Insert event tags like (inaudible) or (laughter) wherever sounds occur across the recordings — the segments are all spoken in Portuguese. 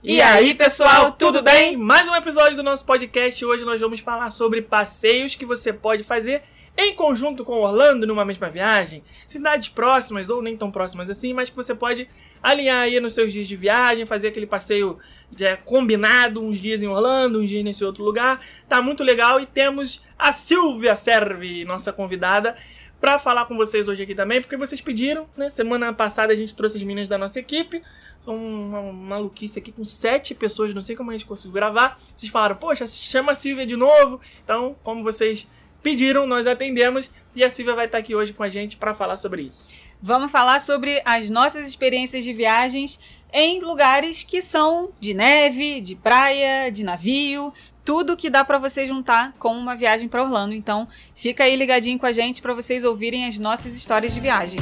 E aí, pessoal, tudo bem? Mais um episódio do nosso podcast. Hoje nós vamos falar sobre passeios que você pode fazer em conjunto com Orlando numa mesma viagem, cidades próximas ou nem tão próximas assim, mas que você pode alinhar aí nos seus dias de viagem, fazer aquele passeio já combinado, uns dias em Orlando, uns dias nesse outro lugar. Tá muito legal e temos a Silvia Serve, nossa convidada, para falar com vocês hoje aqui também, porque vocês pediram, né? Semana passada a gente trouxe as meninas da nossa equipe. São uma maluquice aqui com sete pessoas, não sei como a gente conseguiu gravar. Vocês falaram, poxa, chama a Silvia de novo. Então, como vocês pediram, nós atendemos e a Silvia vai estar aqui hoje com a gente para falar sobre isso. Vamos falar sobre as nossas experiências de viagens em lugares que são de neve, de praia, de navio, tudo que dá para você juntar com uma viagem para Orlando. Então, fica aí ligadinho com a gente para vocês ouvirem as nossas histórias de viagem.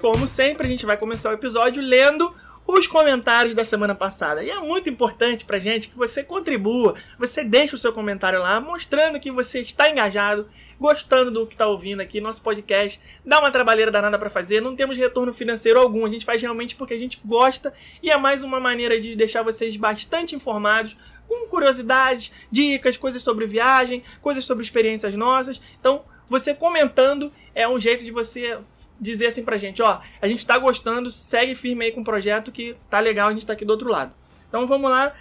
Como sempre, a gente vai começar o episódio lendo os comentários da semana passada. E é muito importante pra gente que você contribua, você deixe o seu comentário lá, mostrando que você está engajado, gostando do que está ouvindo aqui, nosso podcast. Dá uma trabalheira danada para fazer, não temos retorno financeiro algum, a gente faz realmente porque a gente gosta e é mais uma maneira de deixar vocês bastante informados com curiosidades, dicas, coisas sobre viagem, coisas sobre experiências nossas. Então, você comentando é um jeito de você dizer assim pra gente, ó, a gente tá gostando, segue firme aí com o projeto que tá legal, a gente tá aqui do outro lado. Então vamos lá.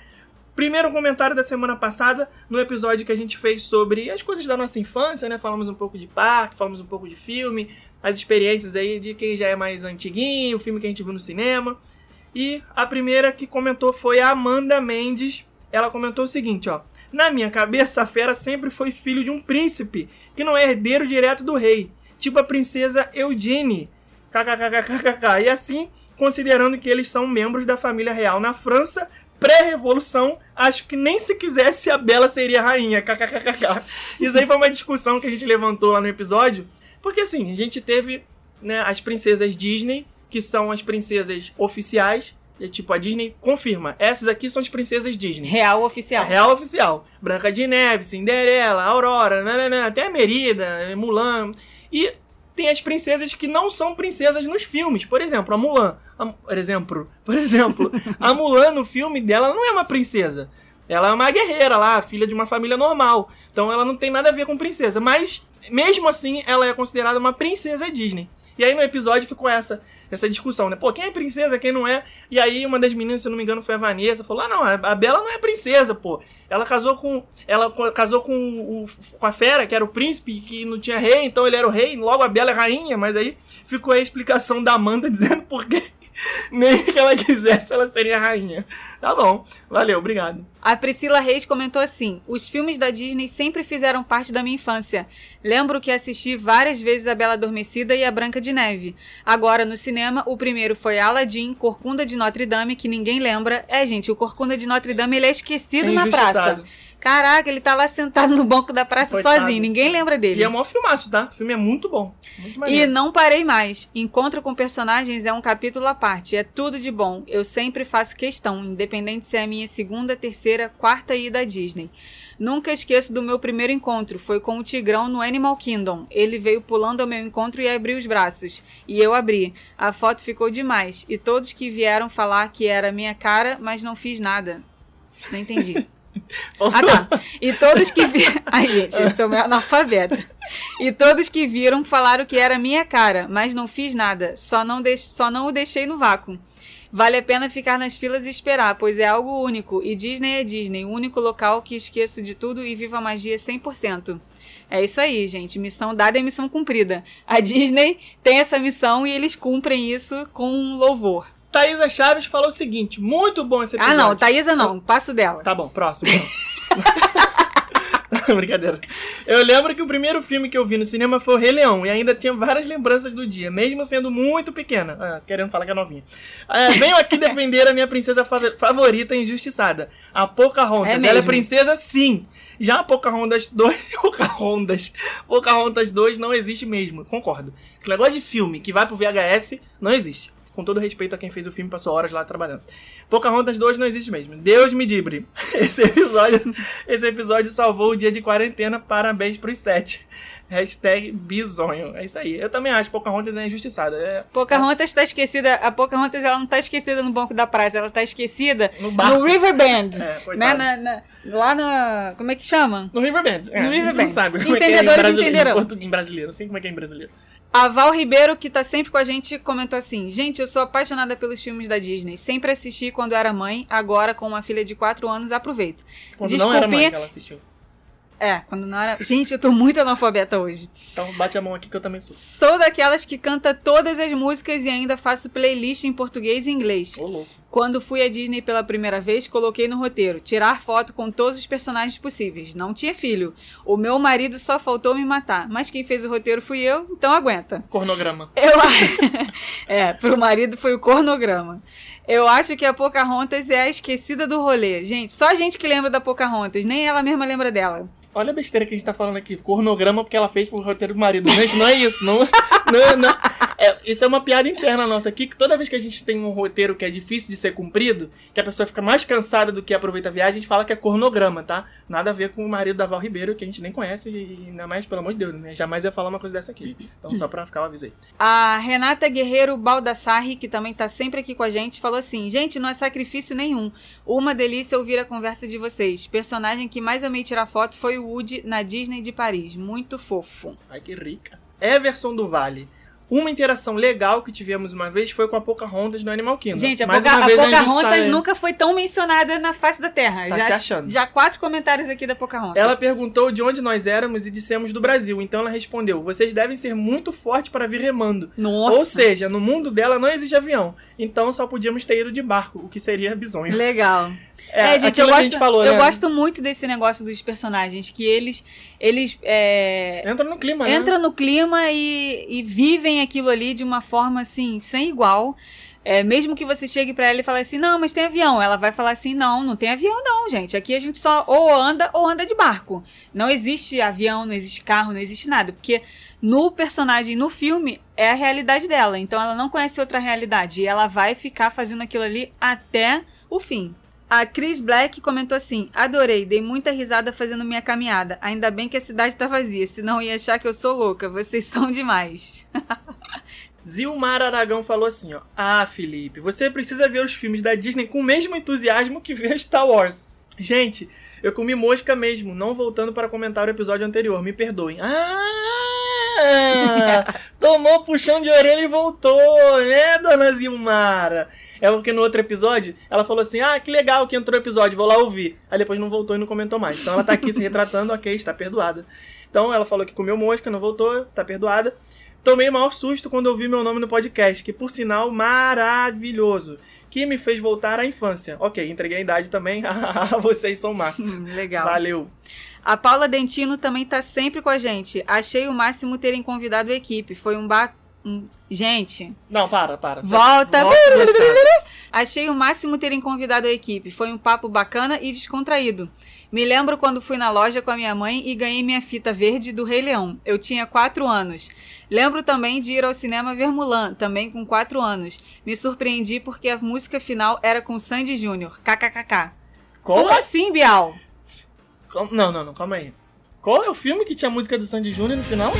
Primeiro comentário da semana passada, no episódio que a gente fez sobre as coisas da nossa infância, né? Falamos um pouco de parque, falamos um pouco de filme, as experiências aí de quem já é mais antiguinho, o filme que a gente viu no cinema. E a primeira que comentou foi a Amanda Mendes. Ela comentou o seguinte, ó: "Na minha cabeça, a fera sempre foi filho de um príncipe, que não é herdeiro direto do rei tipo a princesa Eugenie. KKKKKK. E assim, considerando que eles são membros da família real na França, pré-revolução, acho que nem se quisesse a Bela seria rainha. KKKKK. (laughs) Isso aí foi uma discussão que a gente levantou lá no episódio. Porque assim, a gente teve né, as princesas Disney, que são as princesas oficiais. E, tipo, a Disney confirma. Essas aqui são as princesas Disney. Real oficial. real oficial. Branca de Neve, Cinderela, Aurora, até Merida, Mulan. E tem as princesas que não são princesas nos filmes. Por exemplo, a Mulan. A, por exemplo, (laughs) por exemplo, a Mulan no filme dela não é uma princesa. Ela é uma guerreira lá, filha de uma família normal. Então ela não tem nada a ver com princesa. Mas, mesmo assim, ela é considerada uma princesa Disney. E aí no episódio ficou essa, essa discussão, né? Pô, quem é princesa, quem não é? E aí uma das meninas, se eu não me engano, foi a Vanessa, falou: ah, não, a Bela não é princesa, pô. Ela casou com. Ela casou com, o, com a fera, que era o príncipe, que não tinha rei, então ele era o rei, logo a Bela é rainha, mas aí ficou a explicação da Amanda (laughs) dizendo por quê (laughs) Nem que ela quisesse, ela seria rainha. Tá bom. Valeu, obrigado. A Priscila Reis comentou assim: Os filmes da Disney sempre fizeram parte da minha infância. Lembro que assisti várias vezes A Bela Adormecida e A Branca de Neve. Agora, no cinema, o primeiro foi Aladdin, Corcunda de Notre Dame, que ninguém lembra. É, gente, o Corcunda de Notre Dame ele é esquecido é na praça. Caraca, ele tá lá sentado no banco da praça Coitado. sozinho, ninguém lembra dele. E é um filmaço, tá? O filme é muito bom. Muito e não parei mais. Encontro com personagens é um capítulo à parte. É tudo de bom. Eu sempre faço questão, independente se é a minha segunda, terceira, quarta ida à Disney. Nunca esqueço do meu primeiro encontro. Foi com o Tigrão no Animal Kingdom. Ele veio pulando ao meu encontro e abriu os braços. E eu abri. A foto ficou demais. E todos que vieram falar que era minha cara, mas não fiz nada. Não entendi. (laughs) Ah, tá. E todos que viram. (laughs) Ai, gente, eu tô meio analfabeta. E todos que viram falaram que era minha cara, mas não fiz nada. Só não, de... Só não o deixei no vácuo. Vale a pena ficar nas filas e esperar, pois é algo único. E Disney é Disney, o único local que esqueço de tudo e vivo a magia 100%. É isso aí, gente. Missão dada é missão cumprida. A Disney tem essa missão e eles cumprem isso com louvor. Thaisa Chaves falou o seguinte: muito bom esse episódio. Ah, não, Thaisa não, passo dela. Tá bom, próximo. (laughs) (laughs) Brincadeira. Eu lembro que o primeiro filme que eu vi no cinema foi o Rei Leão e ainda tinha várias lembranças do dia, mesmo sendo muito pequena. Ah, querendo falar que é novinha. Ah, venho aqui (laughs) defender a minha princesa favorita injustiçada, a Pocahontas. É Ela é princesa, sim. Já a Pocahontas 2. Pocahontas. Pocahontas 2 não existe mesmo. Concordo. Esse negócio de filme que vai pro VHS não existe. Com todo respeito a quem fez o filme, passou horas lá trabalhando. Pocahontas 2 não existe mesmo. Deus me dibre. (laughs) Esse episódio, esse episódio salvou o dia de quarentena. Parabéns pros sete. Hashtag bisonho. É isso aí. Eu também acho Pocahontas é injustiçada. É, Pocahontas tá esquecida. A Pocahontas ela não tá esquecida no banco da praia, ela tá esquecida No barco. no Riverbend. (laughs) É, né, na- na- lá na. Como é que chama? No Riverbend. É, No gente não Riverbend. sabe como é que é em Entendedores brasileiro, entenderão. em português, em brasileiro. Não sei como é que é em brasileiro. A Val Ribeiro, que tá sempre com a gente, comentou assim: Gente, eu sou apaixonada pelos filmes da Disney. Sempre assisti quando era mãe, agora com uma filha de 4 anos, aproveito. Quando não era mãe que ela assistiu. É, quando não era. Gente, eu tô muito analfabeta hoje. Então bate a mão aqui que eu também sou. Sou daquelas que canta todas as músicas e ainda faço playlist em português e inglês. Ô, louco. Quando fui à Disney pela primeira vez, coloquei no roteiro tirar foto com todos os personagens possíveis. Não tinha filho. O meu marido só faltou me matar, mas quem fez o roteiro fui eu, então aguenta. Cornograma. Eu (laughs) É, pro marido foi o cornograma. Eu acho que a Pocahontas é a esquecida do rolê. Gente, só a gente que lembra da Pocahontas, nem ela mesma lembra dela. Olha a besteira que a gente tá falando aqui. Cornograma porque ela fez pro roteiro do marido. Gente, não é isso. Não, não, não. É, isso é uma piada interna nossa aqui, que toda vez que a gente tem um roteiro que é difícil de ser cumprido, que a pessoa fica mais cansada do que aproveita a viagem, a gente fala que é cornograma, tá? Nada a ver com o marido da Val Ribeiro, que a gente nem conhece e ainda mais, pelo amor de Deus, né? Jamais ia falar uma coisa dessa aqui. Então, só pra ficar o aviso aí. A Renata Guerreiro Baldassarri, que também tá sempre aqui com a gente, falou assim: Gente, não é sacrifício nenhum. Uma delícia ouvir a conversa de vocês. Personagem que mais amei tirar foto foi o Woody na Disney de Paris. Muito fofo. Ai, que rica. Everson do Vale. Uma interação legal que tivemos uma vez foi com a Pocahontas no Animal Kingdom. Gente, a, Mais Poca, uma a vez Pocahontas injustiça- nunca foi tão mencionada na face da Terra. Tá já, se achando. já quatro comentários aqui da Pocahontas. Ela perguntou de onde nós éramos e dissemos do Brasil. Então ela respondeu: Vocês devem ser muito fortes para vir remando. Nossa. Ou seja, no mundo dela não existe avião. Então só podíamos ter ido de barco, o que seria bizonho. Legal. É, É, gente, eu gosto, falou, eu né? gosto muito desse negócio dos personagens, que eles, eles é, Entra no clima, né? entram no clima e, e vivem aquilo ali de uma forma, assim, sem igual. É, mesmo que você chegue pra ela e fale assim, não, mas tem avião. Ela vai falar assim, não, não tem avião não, gente. Aqui a gente só ou anda ou anda de barco. Não existe avião, não existe carro, não existe nada. Porque no personagem, no filme, é a realidade dela. Então ela não conhece outra realidade. E ela vai ficar fazendo aquilo ali até o fim. A Chris Black comentou assim: Adorei, dei muita risada fazendo minha caminhada. Ainda bem que a cidade tá vazia, senão ia achar que eu sou louca. Vocês são demais. (laughs) Zilmar Aragão falou assim, ó. Ah, Felipe, você precisa ver os filmes da Disney com o mesmo entusiasmo que vê Star Wars. Gente, eu comi mosca mesmo, não voltando para comentar o episódio anterior, me perdoem. Ah! (laughs) tomou puxão de orelha e voltou, né, dona Zilmara? É porque no outro episódio ela falou assim: Ah, que legal que entrou o episódio, vou lá ouvir. Aí depois não voltou e não comentou mais. Então ela tá aqui se retratando, ok, está perdoada. Então ela falou que comeu mosca, não voltou, tá perdoada. Tomei o maior susto quando ouvi meu nome no podcast, que por sinal maravilhoso, que me fez voltar à infância. Ok, entreguei a idade também. (laughs) Vocês são massa. Hum, Legal. Valeu. A Paula Dentino também tá sempre com a gente. Achei o máximo terem convidado a equipe. Foi um ba... um- Gente, Não, para, para. Volta. Volta achei o máximo terem convidado a equipe. Foi um papo bacana e descontraído. Me lembro quando fui na loja com a minha mãe e ganhei minha fita verde do Rei Leão. Eu tinha 4 anos. Lembro também de ir ao cinema ver Mulan, também com 4 anos. Me surpreendi porque a música final era com Sandy Júnior. KKKK. Como é? assim, Bial? Como- Não, não, não, calma aí. Qual é o filme que tinha a música do Sandy Júnior no final?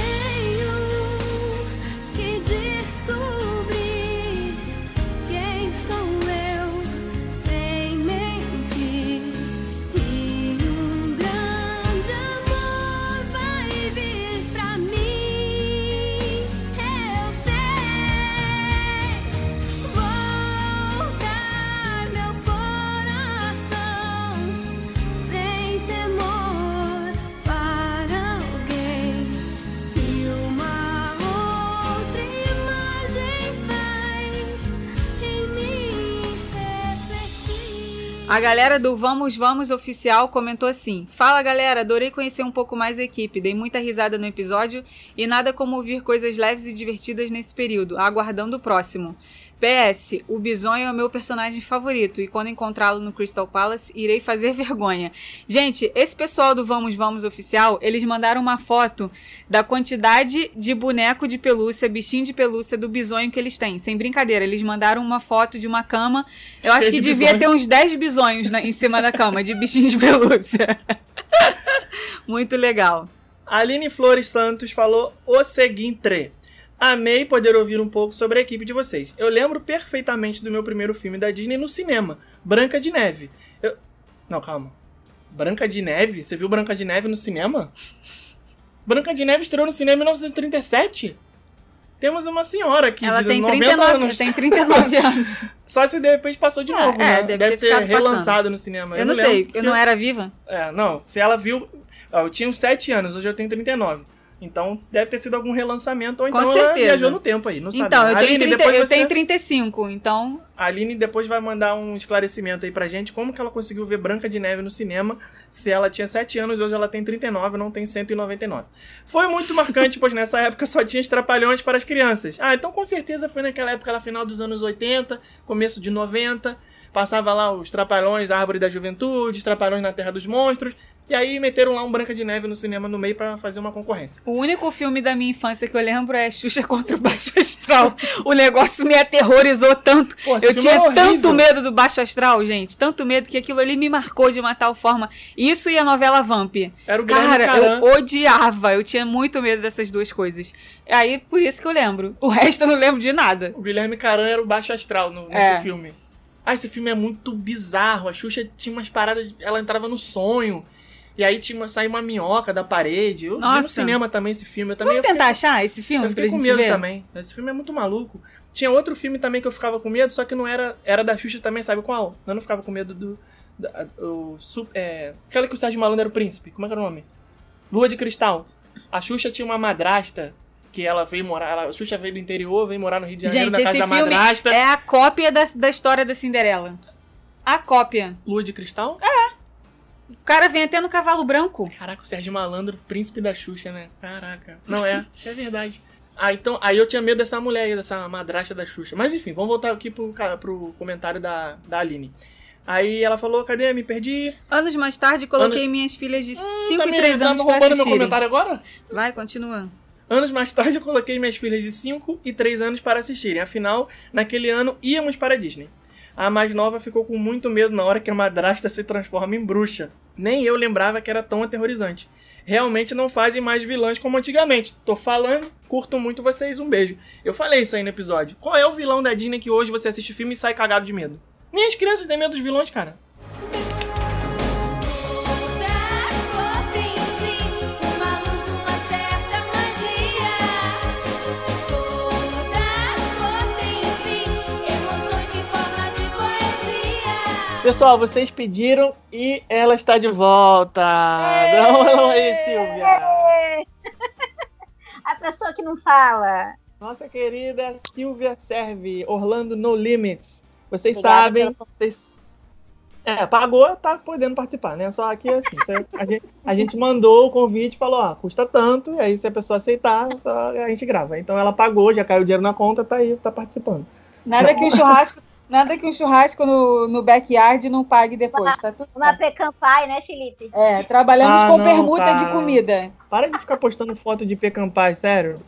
A galera do Vamos Vamos Oficial comentou assim: Fala galera, adorei conhecer um pouco mais a equipe, dei muita risada no episódio e nada como ouvir coisas leves e divertidas nesse período, aguardando o próximo. PS, o Bisonho é o meu personagem favorito e quando encontrá-lo no Crystal Palace, irei fazer (laughs) vergonha. Gente, esse pessoal do Vamos Vamos Oficial, eles mandaram uma foto da quantidade de boneco de pelúcia, bichinho de pelúcia do bisonho que eles têm. Sem brincadeira, eles mandaram uma foto de uma cama. Eu acho que de devia bisonho. ter uns 10 bisonhos na- em cima da cama, de bichinho de pelúcia. (laughs) Muito legal. Aline Flores Santos falou o seguinte: Amei poder ouvir um pouco sobre a equipe de vocês. Eu lembro perfeitamente do meu primeiro filme da Disney no cinema, Branca de Neve. Eu... Não, calma. Branca de Neve? Você viu Branca de Neve no cinema? Branca de Neve estreou no cinema em 1937? Temos uma senhora aqui Ela de tem 90 39, anos. tem 39 (laughs) anos. Só se de repente passou de É, novo, é, né? deve ter ficado relançado no cinema. Eu não sei, lembro eu não era viva. É, não, se ela viu. Eu tinha uns 7 anos, hoje eu tenho 39. Então deve ter sido algum relançamento, ou Com então ela certeza. viajou no tempo aí, não sabe? Então, eu, tenho, Aline, 30, depois eu você- tenho 35, então A Aline depois vai mandar um esclarecimento aí pra gente, como que ela conseguiu ver Branca de Neve no cinema, se ela tinha 7 anos, hoje ela tem 39, não tem 199. Foi muito marcante, pois nessa (laughs) época só tinha os trapalhões para as crianças. Ah, então com certeza foi naquela época, lá final dos anos 80, começo de 90, passava lá os trapalhões, Árvore da Juventude, os trapalhões na Terra dos Monstros, e aí meteram lá um Branca de Neve no cinema no meio pra fazer uma concorrência. o único filme da minha infância que eu lembro é Xuxa contra o Baixo Astral. o negócio me aterrorizou tanto. Pô, eu tinha é tanto medo do Baixo Astral, gente. Tanto medo que aquilo ali me marcou de uma tal forma. Isso e a novela Vamp. Era o Cara, Caran. eu odiava. Eu tinha muito medo dessas duas coisas. Aí, por isso que eu lembro. O (laughs) resto eu não lembro de nada. O Guilherme Caran era o baixo astral no- nesse É. filme. Ah, esse filme é muito bizarro. A Xuxa tinha umas paradas. Ela entrava no sonho. E aí tinha uma, saía uma minhoca da parede. Eu vi no Nossa. cinema também esse filme. Eu também Vamos eu tentar fiquei, achar esse filme eu pra fiquei com gente medo ver? também. Esse filme é muito maluco. Tinha outro filme também que eu ficava com medo, só que não era. Era da Xuxa também, sabe qual? Eu não ficava com medo do. da- o, é, aquela que o Sérgio Malandro era o príncipe. Como é que era o nome? Lua de Cristal. A Xuxa tinha uma madrasta que ela veio morar. Ela, a Xuxa veio do interior, veio morar no Rio de Janeiro, Gente, na casa da madrasta. é a cópia da, da história da Cinderela. A cópia. Lua de Cristal? O cara vem até no cavalo branco. Caraca, o Sérgio Malandro, príncipe da Xuxa, né? Caraca. Não é, (laughs) é verdade. Ah, então, aí eu tinha medo dessa mulher aí, dessa madrasta da Xuxa. Mas enfim, vamos voltar aqui pro, pro comentário da, da Aline. Aí ela falou, cadê? Me perdi. Anos mais tarde, coloquei minhas filhas de 5 tá e me- 3 tá anos pra roubando meu assistirem. comentário agora? Vai, continua. Anos mais tarde, eu coloquei minhas filhas de 5 e 3 anos para assistirem. Afinal, naquele ano, íamos para a Disney. A mais nova ficou com muito medo na hora que a madrasta se transforma em bruxa. Nem eu lembrava que era tão aterrorizante. Realmente não fazem mais vilãs como antigamente. Tô falando, curto muito vocês, um beijo. Eu falei isso aí no episódio. Qual é o vilão da Disney que hoje você assiste filme e sai cagado de medo? Nem as crianças têm medo dos vilões, cara. Pessoal, vocês pediram e ela está de volta. Dá um aí, Silvia. (laughs) A pessoa que não fala. Nossa querida Silvia Serve, Orlando No Limits. Vocês Obrigada sabem, pelo- vocês... É, pagou, tá podendo participar, né? Só aqui assim, a, gente, a gente mandou o convite, falou, ó, custa tanto, e aí se a pessoa aceitar, só a gente grava. Então ela pagou, já caiu o dinheiro na conta, tá aí, tá participando. Nada que um churrasco, nada que um churrasco no, no backyard não pague depois, tá tudo Uma certo. pecampai, né, Felipe? É, trabalhamos Ah, com não, permuta cara. de comida. Para de ficar postando foto de Pecampai, sério.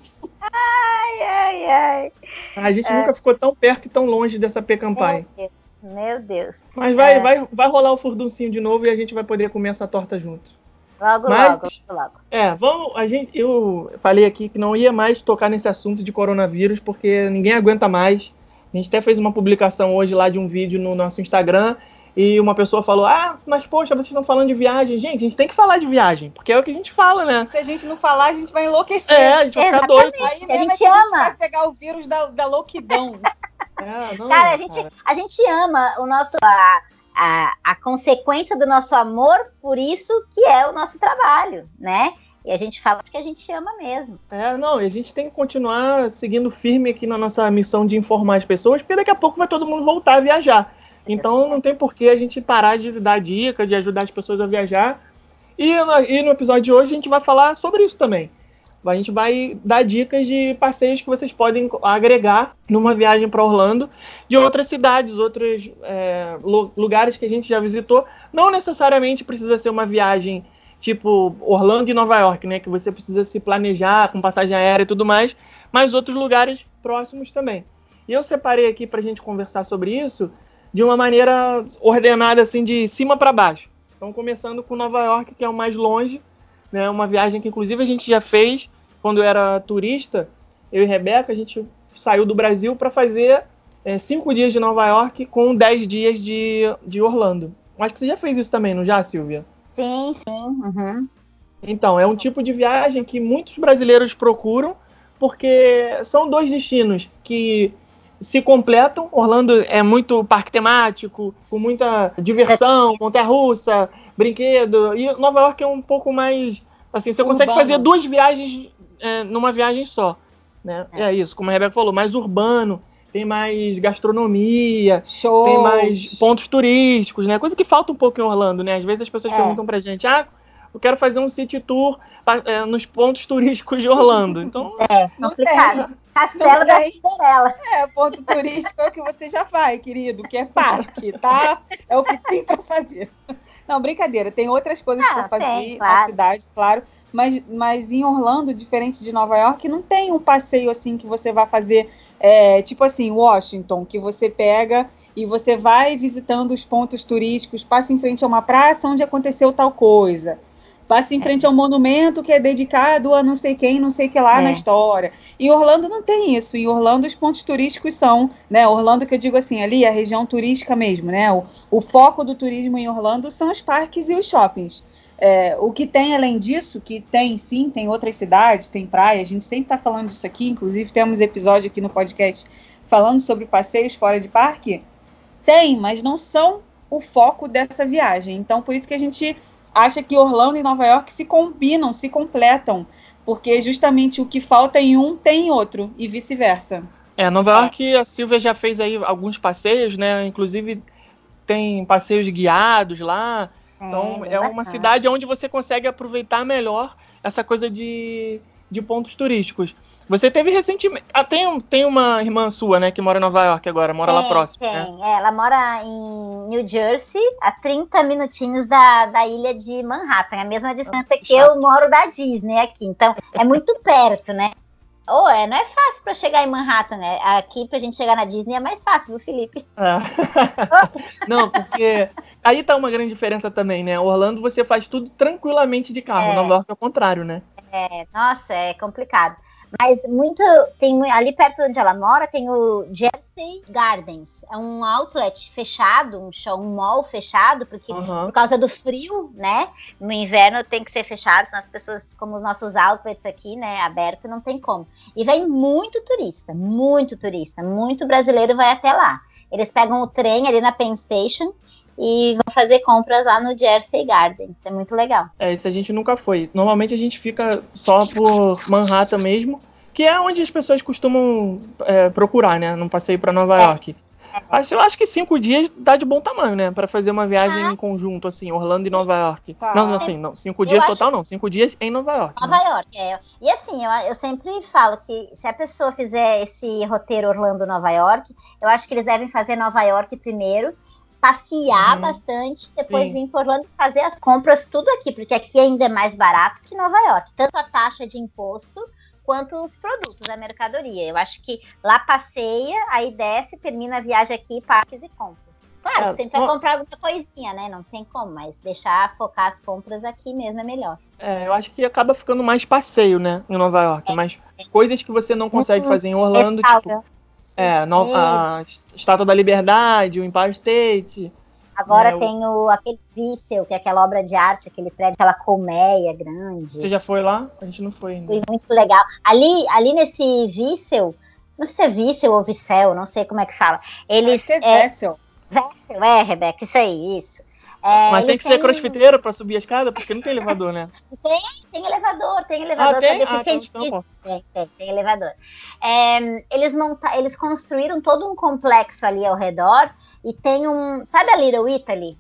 Ai, ai, ai. A gente nunca ficou tão perto e tão longe dessa Pecampai. Meu Deus, meu Deus. Mas vai, É. vai, vai rolar o furduncinho de novo e a gente vai poder comer essa torta junto. Logo, Mas- logo, logo, logo. É, vamos. A gente, eu falei aqui que não ia mais tocar nesse assunto de coronavírus, porque ninguém aguenta mais. A gente até fez uma publicação hoje lá de um vídeo no nosso Instagram. E uma pessoa falou: Ah, mas poxa, vocês estão falando de viagem. Gente, a gente tem que falar de viagem, porque é o que a gente fala, né? Se a gente não falar, a gente vai enloquecer. É, a gente vai ficar doido. Aí A mesmo é gente que a gente ama. vai pegar o vírus da, da louquidão. (laughs) É, não, Cara, a gente, cara. a gente ama o nosso. A, a, a consequência do nosso amor por isso que é o nosso trabalho, né? E a gente fala porque a gente ama mesmo. É, não, e a gente tem que continuar seguindo firme aqui na nossa missão de informar as pessoas, porque daqui a pouco vai todo mundo voltar a viajar. Então não tem por que a gente parar de dar dica, de ajudar as pessoas a viajar. E, no- e no episódio de hoje a gente vai falar sobre isso também. a gente vai dar dicas de passeios que vocês podem agregar numa viagem para Orlando, de outras cidades, outros é, lu- lugares que a gente já visitou. Não necessariamente precisa ser uma viagem tipo Orlando e Nova York, né? Que você precisa se planejar com passagem aérea e tudo mais, mas outros lugares próximos também. E eu separei aqui para a gente conversar sobre isso de uma maneira ordenada, assim, de cima para baixo. Então, começando com Nova York, que é o mais longe, né? Uma viagem que, inclusive, a gente já fez quando eu era turista. Eu e Rebeca, a gente saiu do Brasil para fazer é, cinco dias de Nova York com dez dias de, de Orlando. Acho que você já fez isso também, não já, Silvia? Sim, sim. uhum. Então, é um tipo de viagem que muitos brasileiros procuram, porque são dois destinos que se completam. Orlando é muito parque temático, com muita diversão, montanha-russa, brinquedo. E Nova York é um pouco mais. Assim, você consegue Urbano. fazer duas viagens é, numa viagem só. Né? É. isso, como a Rebeca falou, mais urbano, tem mais gastronomia, Show. tem mais pontos turísticos, né? Coisa que falta um pouco em Orlando, né? Às vezes as pessoas É. perguntam pra gente, ah, eu quero fazer um city tour é, nos pontos turísticos de Orlando. (laughs) Então, É, Não complicado. Castelo da tem. Cinderela. É, ponto turístico é o que você já vai, querido, que é parque, tá? É o que tem pra fazer. Não, brincadeira, tem outras coisas Ah, pra fazer tem, na claro. cidade, claro. Mas, mas em Orlando, diferente de Nova York, não tem um passeio assim que você vai fazer, é, tipo assim, Washington, que você pega e você vai visitando os pontos turísticos, passa em frente a uma praça onde aconteceu tal coisa. Passa em frente a um monumento que é dedicado a não sei quem, não sei o que lá É. na história. Em Orlando não tem isso. Em Orlando os pontos turísticos são, né? Orlando que eu digo assim, ali é a região turística mesmo, né? O, o foco do turismo em Orlando são os parques e os shoppings. É, o que tem além disso, que tem sim, tem outras cidades, tem praia, a gente sempre está falando disso aqui, inclusive temos episódio aqui no podcast falando sobre passeios fora de parque. Tem, mas não são o foco dessa viagem. Então, por isso que a gente acha que Orlando e Nova York se combinam, se completam, porque justamente o que falta em um tem em outro, e vice-versa. é, Nova York, a Silvia já fez aí alguns passeios, né? Inclusive tem passeios guiados lá. Então, bem é uma cidade onde você consegue aproveitar melhor essa coisa de, de pontos turísticos. Você teve recentemente. Ah, tem, tem uma irmã sua, né, que mora em Nova York agora, mora lá próximo. Tem. né? É, ela mora em New Jersey, a 30 minutinhos da, da ilha de Manhattan, é a mesma distância que chato. eu moro da Disney aqui. Então, é muito perto, né? Ou é, não é fácil para chegar em Manhattan, né? Aqui pra gente chegar na Disney é mais fácil, viu, Felipe? É. (laughs) Não, porque aí tá uma grande diferença também, né? Orlando você faz tudo tranquilamente de carro, É. Nova York é o contrário, né? É, nossa, é complicado. Mas muito. Tem ali perto onde ela mora tem o Jersey Gardens. É um outlet fechado, um show, um mall fechado, porque Aham. por causa do frio, né? No inverno tem que ser fechado, senão as pessoas, como os nossos outlets aqui, né, aberto, não tem como. E vem muito turista, muito turista, muito brasileiro vai até lá. Eles pegam o trem ali na Penn Station e vão fazer compras lá no Jersey Gardens. É muito legal. É, isso a gente nunca foi. Normalmente a gente fica só por Manhattan mesmo, que é onde as pessoas costumam é, procurar, né? Num passeio pra Nova É. York. Mas eu acho que cinco dias dá de bom tamanho, né? Pra fazer uma viagem Ah. em conjunto, assim, Orlando e Nova York. Tá. Não, não, assim, não. Cinco Eu dias acho- total, não. Cinco dias em Nova York. né? Nova York, é. E assim, eu, eu sempre falo que se a pessoa fizer esse roteiro Orlando-Nova York, eu acho que eles devem fazer Nova York primeiro, passear Uhum. bastante, depois Sim. vir para Orlando fazer as compras tudo aqui, porque aqui ainda é mais barato que Nova York. Tanto a taxa de imposto quanto os produtos, a mercadoria. Eu acho que lá passeia, aí desce, termina a viagem aqui, parques e compras. Claro, É, sempre vai comprar alguma coisinha, né? Não tem como, mas deixar focar as compras aqui mesmo é melhor. É, eu acho que acaba ficando mais passeio, né? Em Nova York. Mas coisas que você não consegue Uhum. fazer em Orlando, tipo, é, no- Sim. a Estátua da Liberdade, o Empire State. Agora É, tem o, aquele Vícel, que é aquela obra de arte, aquele prédio, aquela colmeia grande. Você já foi lá? A gente não foi ainda. Foi muito legal. Ali, ali nesse Vícel, não sei se é Vícel ou Vicel, não sei como é que fala. Eles. Acho que É, é Vessel. Vícel, é, Rebeca, isso aí, isso. É, Mas tem que ser crossfiteiro pra subir a escada, porque não tem elevador, né? Tem elevador, tem elevador Ah, tem? Ah, deficiente então, então, Tem, tem, tem elevador. É, eles, monta eles construíram todo um complexo ali ao redor e tem um. Sabe a Little Italy?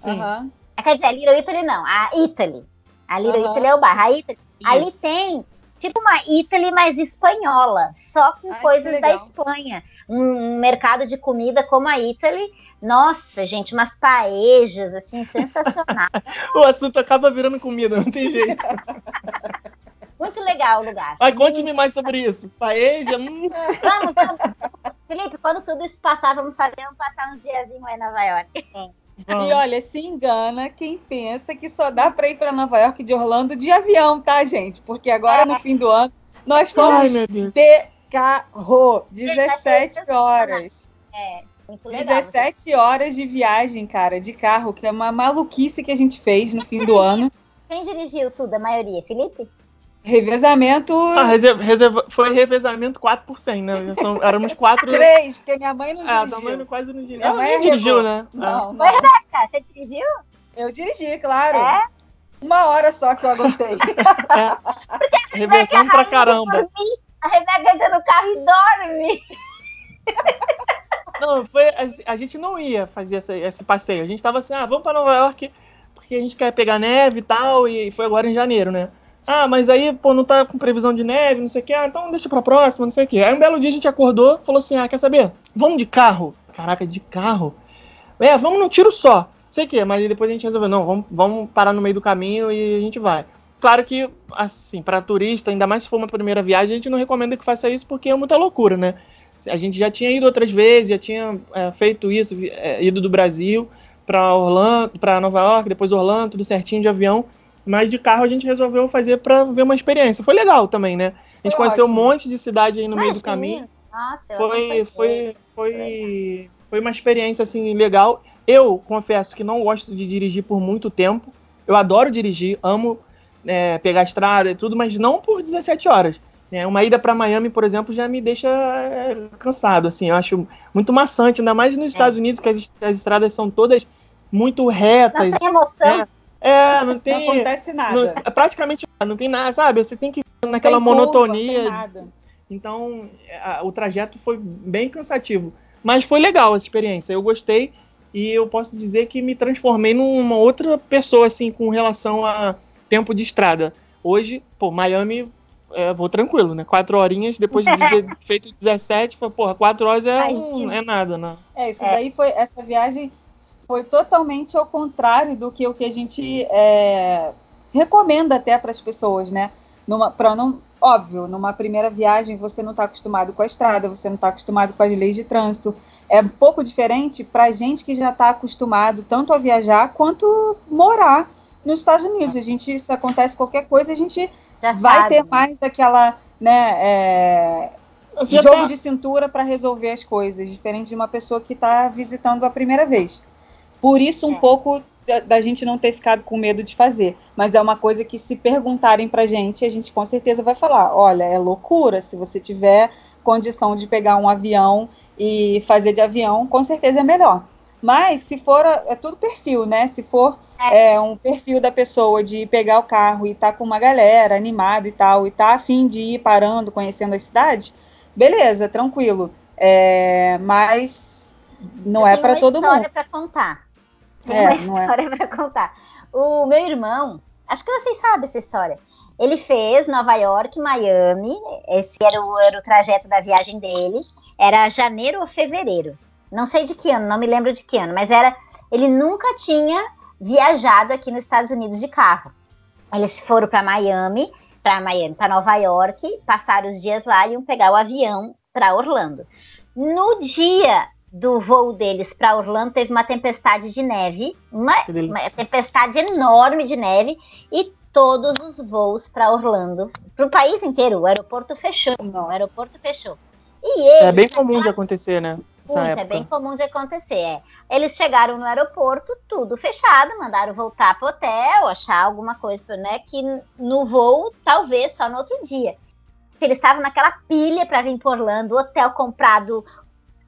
Sim. Ah, Quer dizer, a Little Italy não, a Italy. A Little Aham. Italy é o bairro. A Italy, ali tem tipo uma Italy, mas espanhola, só com Ai, coisas da. Espanha. Um mercado de comida como a Italy. Nossa, gente, umas paejas, assim, sensacional. (laughs) O assunto acaba virando comida, não tem jeito. (laughs) Muito legal o lugar. Vai, conte-me mais sobre isso. Paeja, hum, (laughs) Vamos, vamos. Felipe, quando tudo isso passar, vamos fazer, vamos passar uns diazinhos lá em Nova York. vamos. E olha, se engana quem pensa que só dá pra ir pra Nova York de Orlando de avião, tá, gente? Porque agora no fim do ano nós Ai, fomos meu Deus. de carro, 17 horas. É, muito legal. 17 horas de viagem, cara, de carro, que é uma maluquice que a gente fez no fim do (laughs) ano. Quem dirigiu tudo? A maioria? Felipe? Revezamento Ah, reserva, reserva- foi revezamento 4 por 100, né? (laughs) São, éramos quatro. 3, porque minha mãe não Ah, dirigiu. tua mãe quase não dirigiu. Minha Ela mãe nem dirigiu, né? Não, não. Tá, você dirigiu? Eu dirigi, claro. É? Uma hora só que eu aguentei. (laughs) Ah, revezamos pra caramba. Dormir, A Rebeca entra no carro e dorme. Não, foi. A, a gente não ia fazer essa- esse passeio. A gente tava assim, ah, vamos pra Nova York porque a gente quer pegar neve e tal. E foi agora em janeiro, né? Ah, mas aí, pô, não tá com previsão de neve, não sei o que. Ah, então deixa pra próxima, não sei o que. Aí um belo dia a gente acordou falou assim: ah, quer saber? Vamos de carro. Caraca, de carro? É, vamos num tiro só. Não sei o que. Mas depois a gente resolveu: não, vamos, vamos parar no meio do caminho e a gente vai. Claro que, assim, para turista, ainda mais se for uma primeira viagem, a gente não recomenda que faça isso porque é muita loucura, né? A gente já tinha ido outras vezes, já tinha é, feito isso, é, ido do Brasil para Orlando, para Nova York, depois Orlando, tudo certinho de avião. Mas de carro a gente resolveu fazer para ver uma experiência. Foi legal também, né? A gente Foi conheceu um ótimo. monte de cidade aí no meio do caminho. Nossa, Foi, foi, foi, foi uma experiência assim legal. Eu confesso que não gosto de dirigir por muito tempo. Eu adoro dirigir, amo é, pegar a estrada e tudo, mas não por 17 horas. Né? Uma ida para Miami, por exemplo, já me deixa é, cansado. Assim, eu acho muito maçante, ainda mais nos Estados Unidos, que as, est- as estradas são todas muito retas. Não tem emoção. É, não Não tem. acontece não- nada. é praticamente não tem nada, sabe? Você tem que ir Não naquela curva, monotonia. não tem nada. Então, a- o trajeto foi bem cansativo. Mas foi legal essa experiência. Eu gostei e eu posso dizer que me transformei numa outra pessoa, assim, com relação a tempo de estrada. Hoje, pô, Miami, é, vou tranquilo, né? Quatro horinhas, depois de (laughs) ter feito 17, foi, porra, quatro horas é, um- é nada, né? É, isso É. daí foi. Essa viagem foi totalmente ao contrário do que o que a gente é, recomenda até para as pessoas, né? Numa, pra não, óbvio, numa primeira viagem você não está acostumado com a estrada, você não está acostumado com as leis de trânsito. É um pouco diferente para a gente que já está acostumado tanto a viajar quanto morar nos Estados Unidos. A gente, se acontece qualquer coisa, a gente Já vai sabe. ter mais aquela, né, é, jogo tá- de cintura para resolver as coisas, diferente de uma pessoa que está visitando a primeira vez. Por isso, um É. pouco da, da gente não ter ficado com medo de fazer. Mas é uma coisa que, se perguntarem pra gente, a gente com certeza vai falar: olha, é loucura. Se você tiver condição de pegar um avião e fazer de avião, com certeza é melhor. Mas se for, é tudo perfil, né? Se for é, um perfil da pessoa de pegar o carro e tá com uma galera animado e tal, e tá afim de ir parando, conhecendo as cidades, beleza, tranquilo. É, mas não Eu é para uma todo mundo. história para contar. Tem É, uma é. história para contar. O meu irmão, acho que vocês sabem essa história. Ele fez Nova York, Miami. Esse era o, era o trajeto da viagem dele. Era janeiro ou fevereiro. Não sei de que ano, não me lembro de que ano, mas era. Ele nunca tinha viajado aqui nos Estados Unidos de carro. Eles foram para Miami, para Miami, para Nova York, passaram os dias lá e iam pegar o avião para Orlando. No dia do voo deles para Orlando, teve uma tempestade de neve, uma, uma tempestade enorme de neve e todos os voos para Orlando, para o país inteiro, o aeroporto fechou, o aeroporto fechou. E ele, É bem comum de acontecer, né? Muito, época. é bem comum de acontecer. é. Eles chegaram no aeroporto, tudo fechado, mandaram voltar pro hotel, achar alguma coisa, né? Que no voo, talvez só no outro dia. Eles estavam naquela pilha para vir para Orlando, hotel comprado,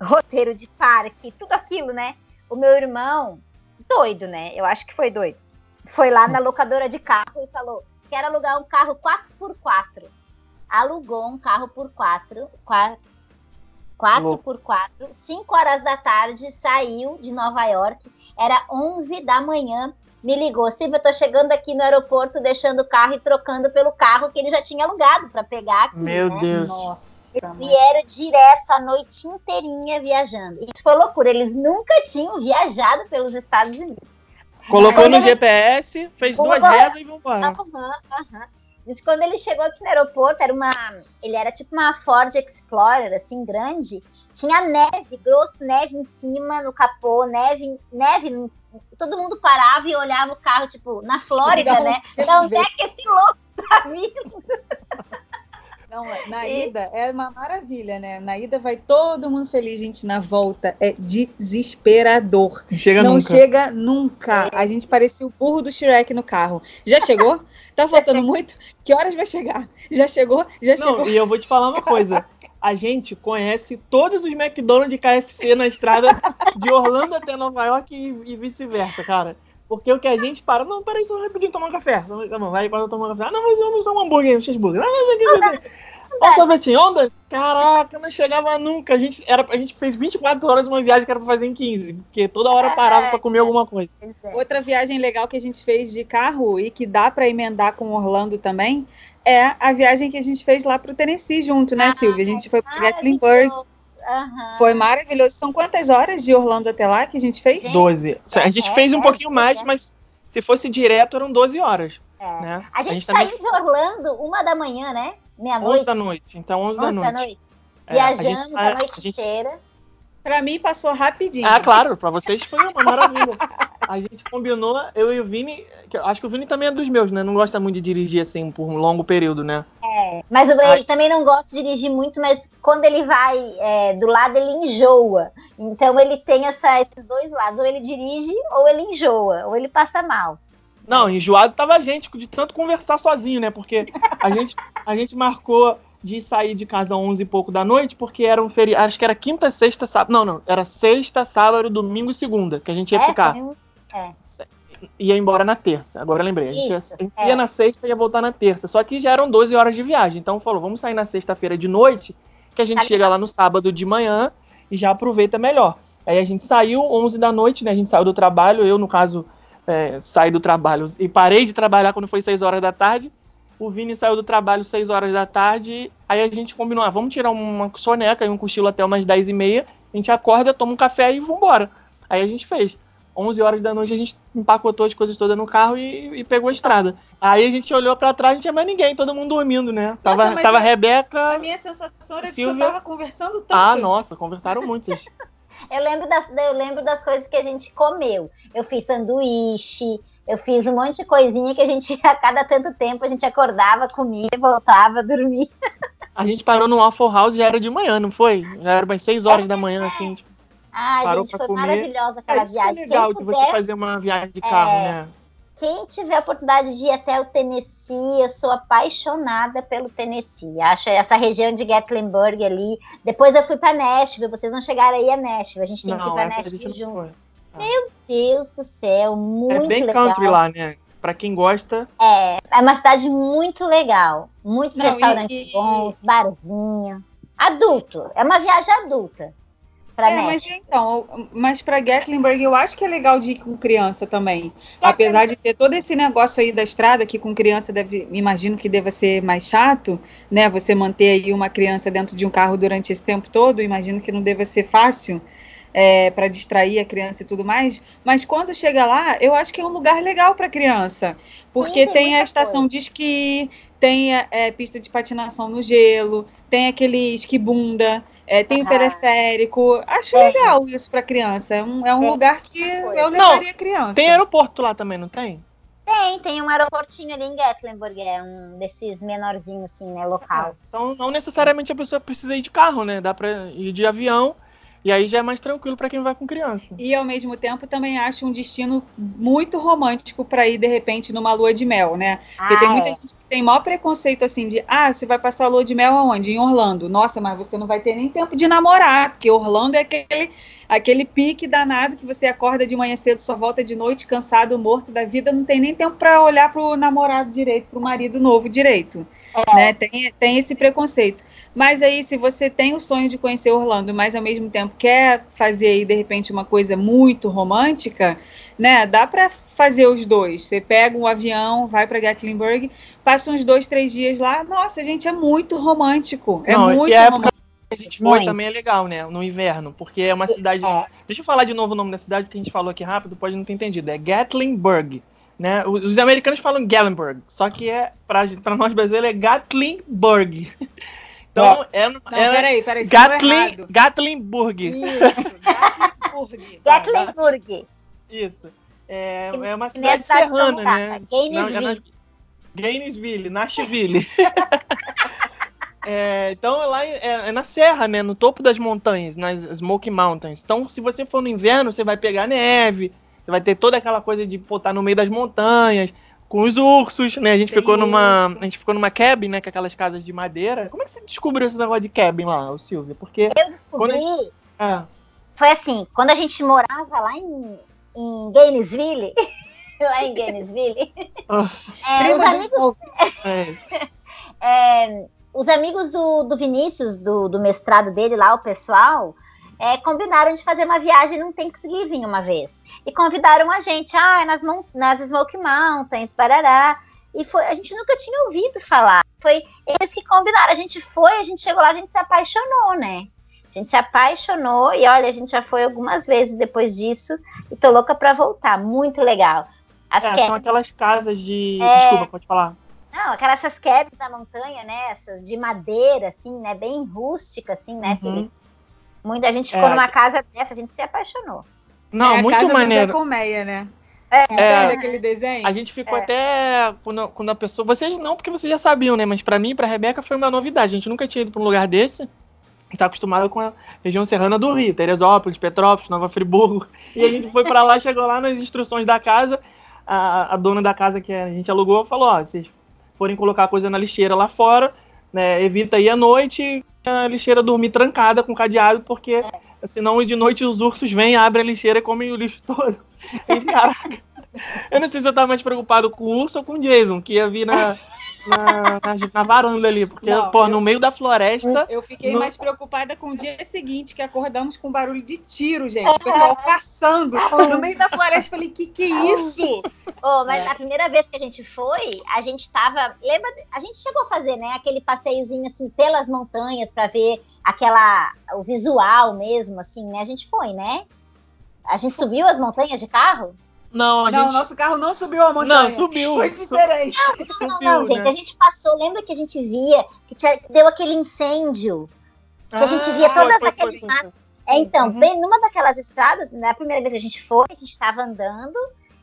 roteiro de parque, tudo aquilo, né? O meu irmão, doido, né? Eu acho que foi doido. Foi lá na locadora de carro e falou: quero alugar um carro 4x4. Alugou um carro por 4, 4 Louco. por 4, 5 horas da tarde, saiu de Nova York. Era 11 da manhã. Me ligou, Silvia, eu tô chegando aqui no aeroporto, deixando o carro e trocando pelo carro que ele já tinha alugado para pegar aqui. Meu né? Deus. Nossa, Eles mãe. vieram direto a noite inteirinha viajando. Isso foi loucura. Eles nunca tinham viajado pelos Estados Unidos. Colocou no ele- GPS, fez duas rezas e vambora. Aham, aham. Diz que quando ele chegou aqui no aeroporto, era uma. Ele era tipo uma Ford Explorer, assim, grande. Tinha neve, grosso neve em cima, no capô, neve, neve. Todo mundo parava e olhava o carro, tipo, na Flórida, Da né? Da onde é que esse louco tá vindo? (laughs) Não, na E- ida é uma maravilha, né? Na ida vai todo mundo feliz, gente. Na volta é desesperador. Chega não nunca. chega nunca. A gente parecia o burro do Shrek no carro. Já chegou? Tá faltando muito? Que horas vai chegar? Já chegou? Já chegou? Não, e eu vou te falar uma coisa. A gente conhece todos os McDonald's e KFC na estrada de Orlando até Nova York e, e vice-versa, cara. Porque o que a gente para, não, peraí, só rapidinho tomar um café. Bom, vai quando tomar um café. Ah, não, mas vamos usar um hambúrguer, um cheeseburger. Ah, não, não, não, não. Ó, o sorvetinho, onda? Caraca, não chegava nunca. A gente, era, a gente fez 24 horas uma viagem que era pra fazer em 15, porque toda hora parava pra comer alguma coisa. É. Outra viagem legal que a gente fez de carro e que dá para emendar com Orlando também é a viagem que a gente fez lá pro Tennessee junto, né, Ah, Silvia? A gente foi para Gatlinburg. Maravilhoso. Aham. Foi maravilhoso. São quantas horas de Orlando até lá que a gente fez? Gente, 12. A gente é, fez um é, pouquinho é, mais, é. mas se fosse direto eram 12 horas. É. Né? A gente, também saiu de Orlando uma da manhã, né? 11 Meia-noite. da noite. Então 11, 11 da noite. É, a gente Viajamos sai- a noite a gente- inteira. Para mim passou rapidinho. Ah, claro, pra vocês foi uma maravilha. A gente combinou, eu e o Vini, que eu acho que o Vini também é dos meus, né? Não gosta muito de dirigir assim por um longo período, né? Mas o- ele também não gosta de dirigir muito, mas quando ele vai é, do lado, ele enjoa. Então ele tem essa- esses dois lados. Ou ele dirige, ou ele enjoa, ou ele passa mal. Não, enjoado tava a gente de tanto conversar sozinho, né? Porque a gente, a gente marcou de sair de casa às 11 e pouco da noite, porque era um feriado, acho que era quinta, sexta, sábado. Não, não, era sexta, sábado, domingo e segunda, que a gente ia É, ficar. um- ia embora na terça. Agora lembrei. A gente, ia, Isso, a gente é. ia na sexta e ia voltar na terça. Só que já eram 12 horas de viagem. Então falou, vamos sair na sexta-feira de noite, que a gente Tá chega lá no sábado de manhã e já aproveita melhor. Aí a gente saiu 11 da noite, né? A gente saiu do trabalho. Eu, no caso, é, saí do trabalho e parei de trabalhar quando foi 6 horas da tarde. O Vini saiu do trabalho 6 horas da tarde. Aí a gente combinou, ah, vamos tirar uma soneca e um cochilo até umas 10 e meia. A gente acorda, toma um café e vambora. Aí a gente fez. 11 horas da noite a gente empacotou as coisas todas no carro e, e pegou a estrada. Aí a gente olhou pra trás, não tinha mais ninguém, todo mundo dormindo, né? Tava, mas tava a Rebeca. A minha sensação era de que Silvia- eu tava conversando tanto. Ah, nossa, conversaram muito. (laughs) Eu lembro, das, eu lembro das coisas que a gente comeu. Eu fiz sanduíche, eu fiz um monte de coisinha que a gente, (laughs) a cada tanto tempo, a gente acordava, comia, voltava, dormia. A gente parou no Waffle House já era de manhã, não foi? Já era umas 6 horas da manhã, assim. tipo, Ai, Parou gente, foi comer. maravilhosa É aquela isso que é viagem. legal Quem de você fazer uma viagem de carro, É. né? Quem tiver a oportunidade de ir até o Tennessee, eu sou apaixonada pelo Tennessee. Acho essa região de Gatlinburg ali. Depois eu fui para Nashville, vocês não chegaram aí a Nashville, a gente tem que ir Não, para Nashville não junto. foi. Deus do céu, muito É bem legal. country lá, né? Pra quem gosta, É, é uma cidade muito legal. Muitos Não, restaurantes e- bons, barzinho. Adulto, é uma viagem adulta. Pra É, mas então, mas para Gatlinburg eu acho que é legal de ir com criança também. Apesar de ter todo esse negócio aí da estrada, que com criança deve, imagino que deva ser mais chato, né? Você manter aí uma criança dentro de um carro durante esse tempo todo, imagino que não deva ser fácil para distrair a criança e tudo mais. Mas quando chega lá, eu acho que é um lugar legal para criança, porque tem tem, a estação de esqui, tem a é, pista de patinação no gelo, tem aquele esquibunda. É, tem o Aham. periférico. Acho É. legal isso para criança. É um, é um lugar que eu levaria criança. tem aeroporto lá também, não tem? Tem, tem um aeroportinho ali em Gatlinburg, é um desses menorzinhos assim, né, local. Então não necessariamente a pessoa precisa ir de carro, né? Dá pra ir de avião e aí já é mais tranquilo pra quem vai com criança. E ao mesmo tempo também acho um destino muito romântico para ir de repente numa lua de mel, né? Porque Ah, tem é. muita gente que tem maior preconceito assim de, ah, você vai passar a lua de mel aonde? Em Orlando. Nossa, mas você não vai ter nem tempo de namorar, porque Orlando é aquele, aquele pique danado que você acorda de manhã cedo, só volta de noite cansado, morto da vida, não tem nem tempo para olhar pro namorado direito, pro marido novo direito. Né? Tem, tem esse preconceito. Mas aí, se você tem o sonho de conhecer Orlando, mas ao mesmo tempo quer fazer aí, de repente, uma coisa muito romântica, né? Dá para fazer os dois. Você pega um avião, vai para Gatlinburg, passa uns dois, três dias lá. Nossa, gente, é muito romântico. É Não, muito e a época romântico. que a gente foi Muito. também é legal, né? No inverno, porque é uma cidade. É. Deixa eu falar de novo o nome da cidade que a gente falou aqui rápido, pode não ter entendido. É Gatlinburg. Né? Os os americanos falam Gatlinburg, só que é pra, pra nós brasileiros é Gatlinburg. (laughs) Então é, é, Não, peraí, peraí, você Gatlin. Gatlinburg. Isso, Gatlinburg. (laughs) Gatlinburg. Isso. É, é uma cidade serrana, né? Gainesville. Na- Gainesville, Nashville. (laughs) É, então é lá é, é na serra, né? No topo das montanhas, nas Smoky Mountains. Então, se você for no inverno, você vai pegar neve, você vai ter toda aquela coisa de pô, tá no meio das montanhas, com os ursos, né? A gente Tem ficou numa. urso. A gente ficou numa cabin, né? Com aquelas casas de madeira. Como é que você descobriu esse negócio de cabin lá, Silvia? Porque. Eu descobri, Ah, foi assim, quando a gente morava lá em, em Gainesville, (laughs) lá em Gainesville, Ah. é, os amigos do- é, (laughs) É, os amigos do, do Vinícius, do, do mestrado dele lá, o pessoal, é, combinaram de fazer uma viagem num Thanksgiving uma vez. E convidaram a gente, ah, nas, mon- nas Smoky Mountains, Parará. E foi, a gente nunca tinha ouvido falar. Foi eles que combinaram. A gente foi, a gente chegou lá, a gente se apaixonou, né? A gente se apaixonou e olha, a gente já foi algumas vezes depois disso e tô louca pra voltar. Muito legal. As é, são aquelas casas de. É. Desculpa, pode falar. não, aquelas essas da montanha, né? Essas de madeira, assim, né? Bem rústica, assim, né, Uhum. Felipe? Muita gente ficou É. numa casa dessa, a gente se apaixonou. Não, é a muito casa do Zé maneiro. Colmeia, né? É, É. Aquele desenho? A gente ficou É. até quando, quando a pessoa. Vocês não, porque vocês já sabiam, né? Mas pra mim pra Rebeca foi uma novidade. A gente nunca tinha ido pra um lugar desse. A gente tá acostumado com a região serrana do Rio, Teresópolis, Petrópolis, Nova Friburgo. E a gente foi pra lá, chegou lá nas instruções da casa. A, a dona da casa que a gente alugou falou: ó, vocês forem colocar coisa na lixeira lá fora, né? Evita ir à noite a lixeira dormir trancada com cadeado, porque senão de noite os ursos vêm, abrem a lixeira e comem o lixo todo. (laughs) E, caraca. Eu não sei se eu tava mais preocupado com o urso ou com o Jason, que ia vir na, na, na- varanda ali. Porque, Não, pô, eu- no meio da floresta. Eu fiquei No- mais preocupada com o dia seguinte, que acordamos com barulho de tiro, gente. O pessoal passando no meio da floresta. Falei, que que é isso? Ô, mas É. a primeira vez que a gente foi, a gente tava. Lembra? A gente chegou a fazer, né? Aquele passeiozinho assim pelas montanhas pra ver aquela. o visual mesmo, assim, né? A gente foi, né? A gente subiu as montanhas de carro? Não, a não, gente. nosso carro não subiu a montanha. Não, subiu. Foi diferente. Não, subiu, não, gente, né? a gente passou. Lembra que a gente via que tinha- deu aquele incêndio? que a gente via Ah, todas foi, foi, aqueles foi, matos. É, então, Uhum. bem numa daquelas estradas, na primeira vez que a gente foi, a gente estava andando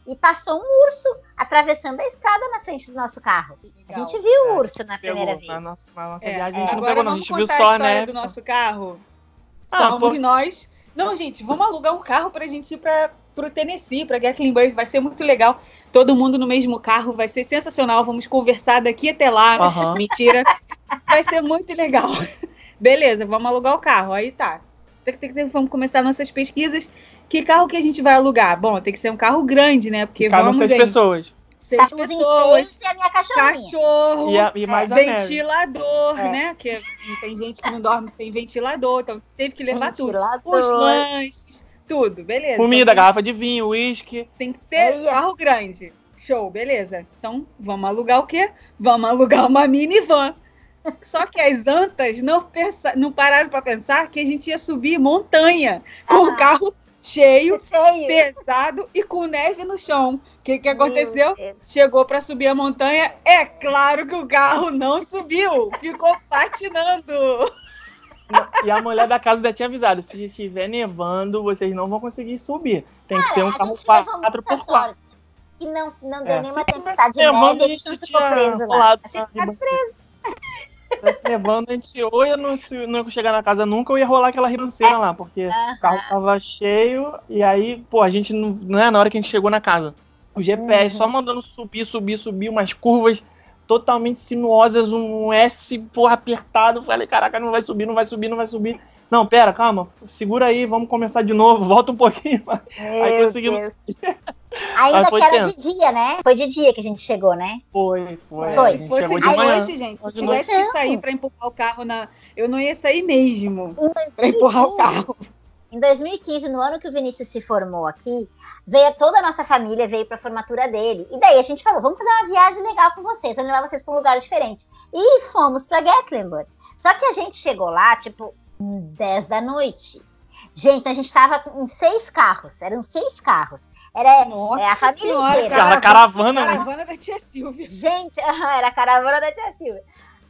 e passou um urso atravessando a estrada na frente do nosso carro. A gente viu o urso na Pegou, primeira vez. Na nossa, na nossa É, viagem a gente não Agora pegou, não. A gente viu só, a né? do nosso carro. Ah, Vamos pô, nós. Não, gente, vamos alugar um carro pra gente ir pra, pro Tennessee, pra Gatlinburg. Vai ser muito legal. Todo mundo no mesmo carro, vai ser sensacional. Vamos conversar daqui até lá. Aham. (laughs) Mentira. Vai ser muito legal. Beleza, vamos alugar o carro. Aí tá. Vamos começar nossas pesquisas. Que carro que a gente vai alugar? Bom, tem que ser um carro grande, né? Porque vamos seis pessoas. seis Estamos em pessoas, seis e a minha cachorrinha. cachorro, E, a- e mais a Mary. ventilador, É. né? Que tem gente que não dorme sem ventilador, então teve que levar tudo. Os Ventilador. lanches, tudo, beleza. Comida, Então, garrafa de vinho, uísque. tem que ter Aí, ó. carro grande. Show, beleza. Então, vamos alugar o quê? Vamos alugar uma minivan. Só que as antas não, pensa, não pararam para pensar que a gente ia subir montanha com o Ah. carro cheio, Cheio. pesado e com neve no chão. O que, que aconteceu? Chegou para subir a montanha. É claro que o carro não subiu, ficou patinando. E a mulher da casa já tinha avisado: se estiver nevando, vocês não vão conseguir subir. Tem que ser um carro gente levou muita 4x4. sorte. Que não, não deu É, nenhuma se tempestade de nevando, neve, a gente não ficou tinha preso lá. rolado A gente na ribanceira. Se tivesse nevando, a gente ou ia não, se- não ia chegar na casa nunca ou ia rolar aquela ribanceira lá, porque o carro tava cheio e aí, pô, a gente não, não é na hora que a gente chegou na casa. O GPS Uhum. só mandando subir, subir, subir, umas curvas totalmente sinuosas, um S, porra, apertado. Falei, caraca, não vai subir, não vai subir, não vai subir. Não, pera, calma, segura aí, vamos começar de novo, (laughs) volta um pouquinho. Aí Meu conseguimos. Deus. Ainda foi que era de dia, né? Foi de dia que a gente chegou, né? Foi, foi. Foi. A gente Fosse chegou de manhã. noite, gente. Se Foi tivesse que sair pra empurrar o carro na. Eu não ia sair mesmo pra empurrar o carro. Em 2015, no ano que o Vinícius se formou aqui, veio toda a nossa família, veio pra formatura dele. E daí a gente falou, vamos fazer uma viagem legal com vocês, vamos levar vocês pra um lugar diferente. E fomos pra Gatlinburg. Só que a gente chegou lá, tipo, 10 da noite. Gente, a gente tava em seis carros, eram seis carros. Era Nossa é a família senhora, inteira. Cara, caravana, né? Caravana da tia Silvia. Gente, (laughs) era a caravana da tia Silvia.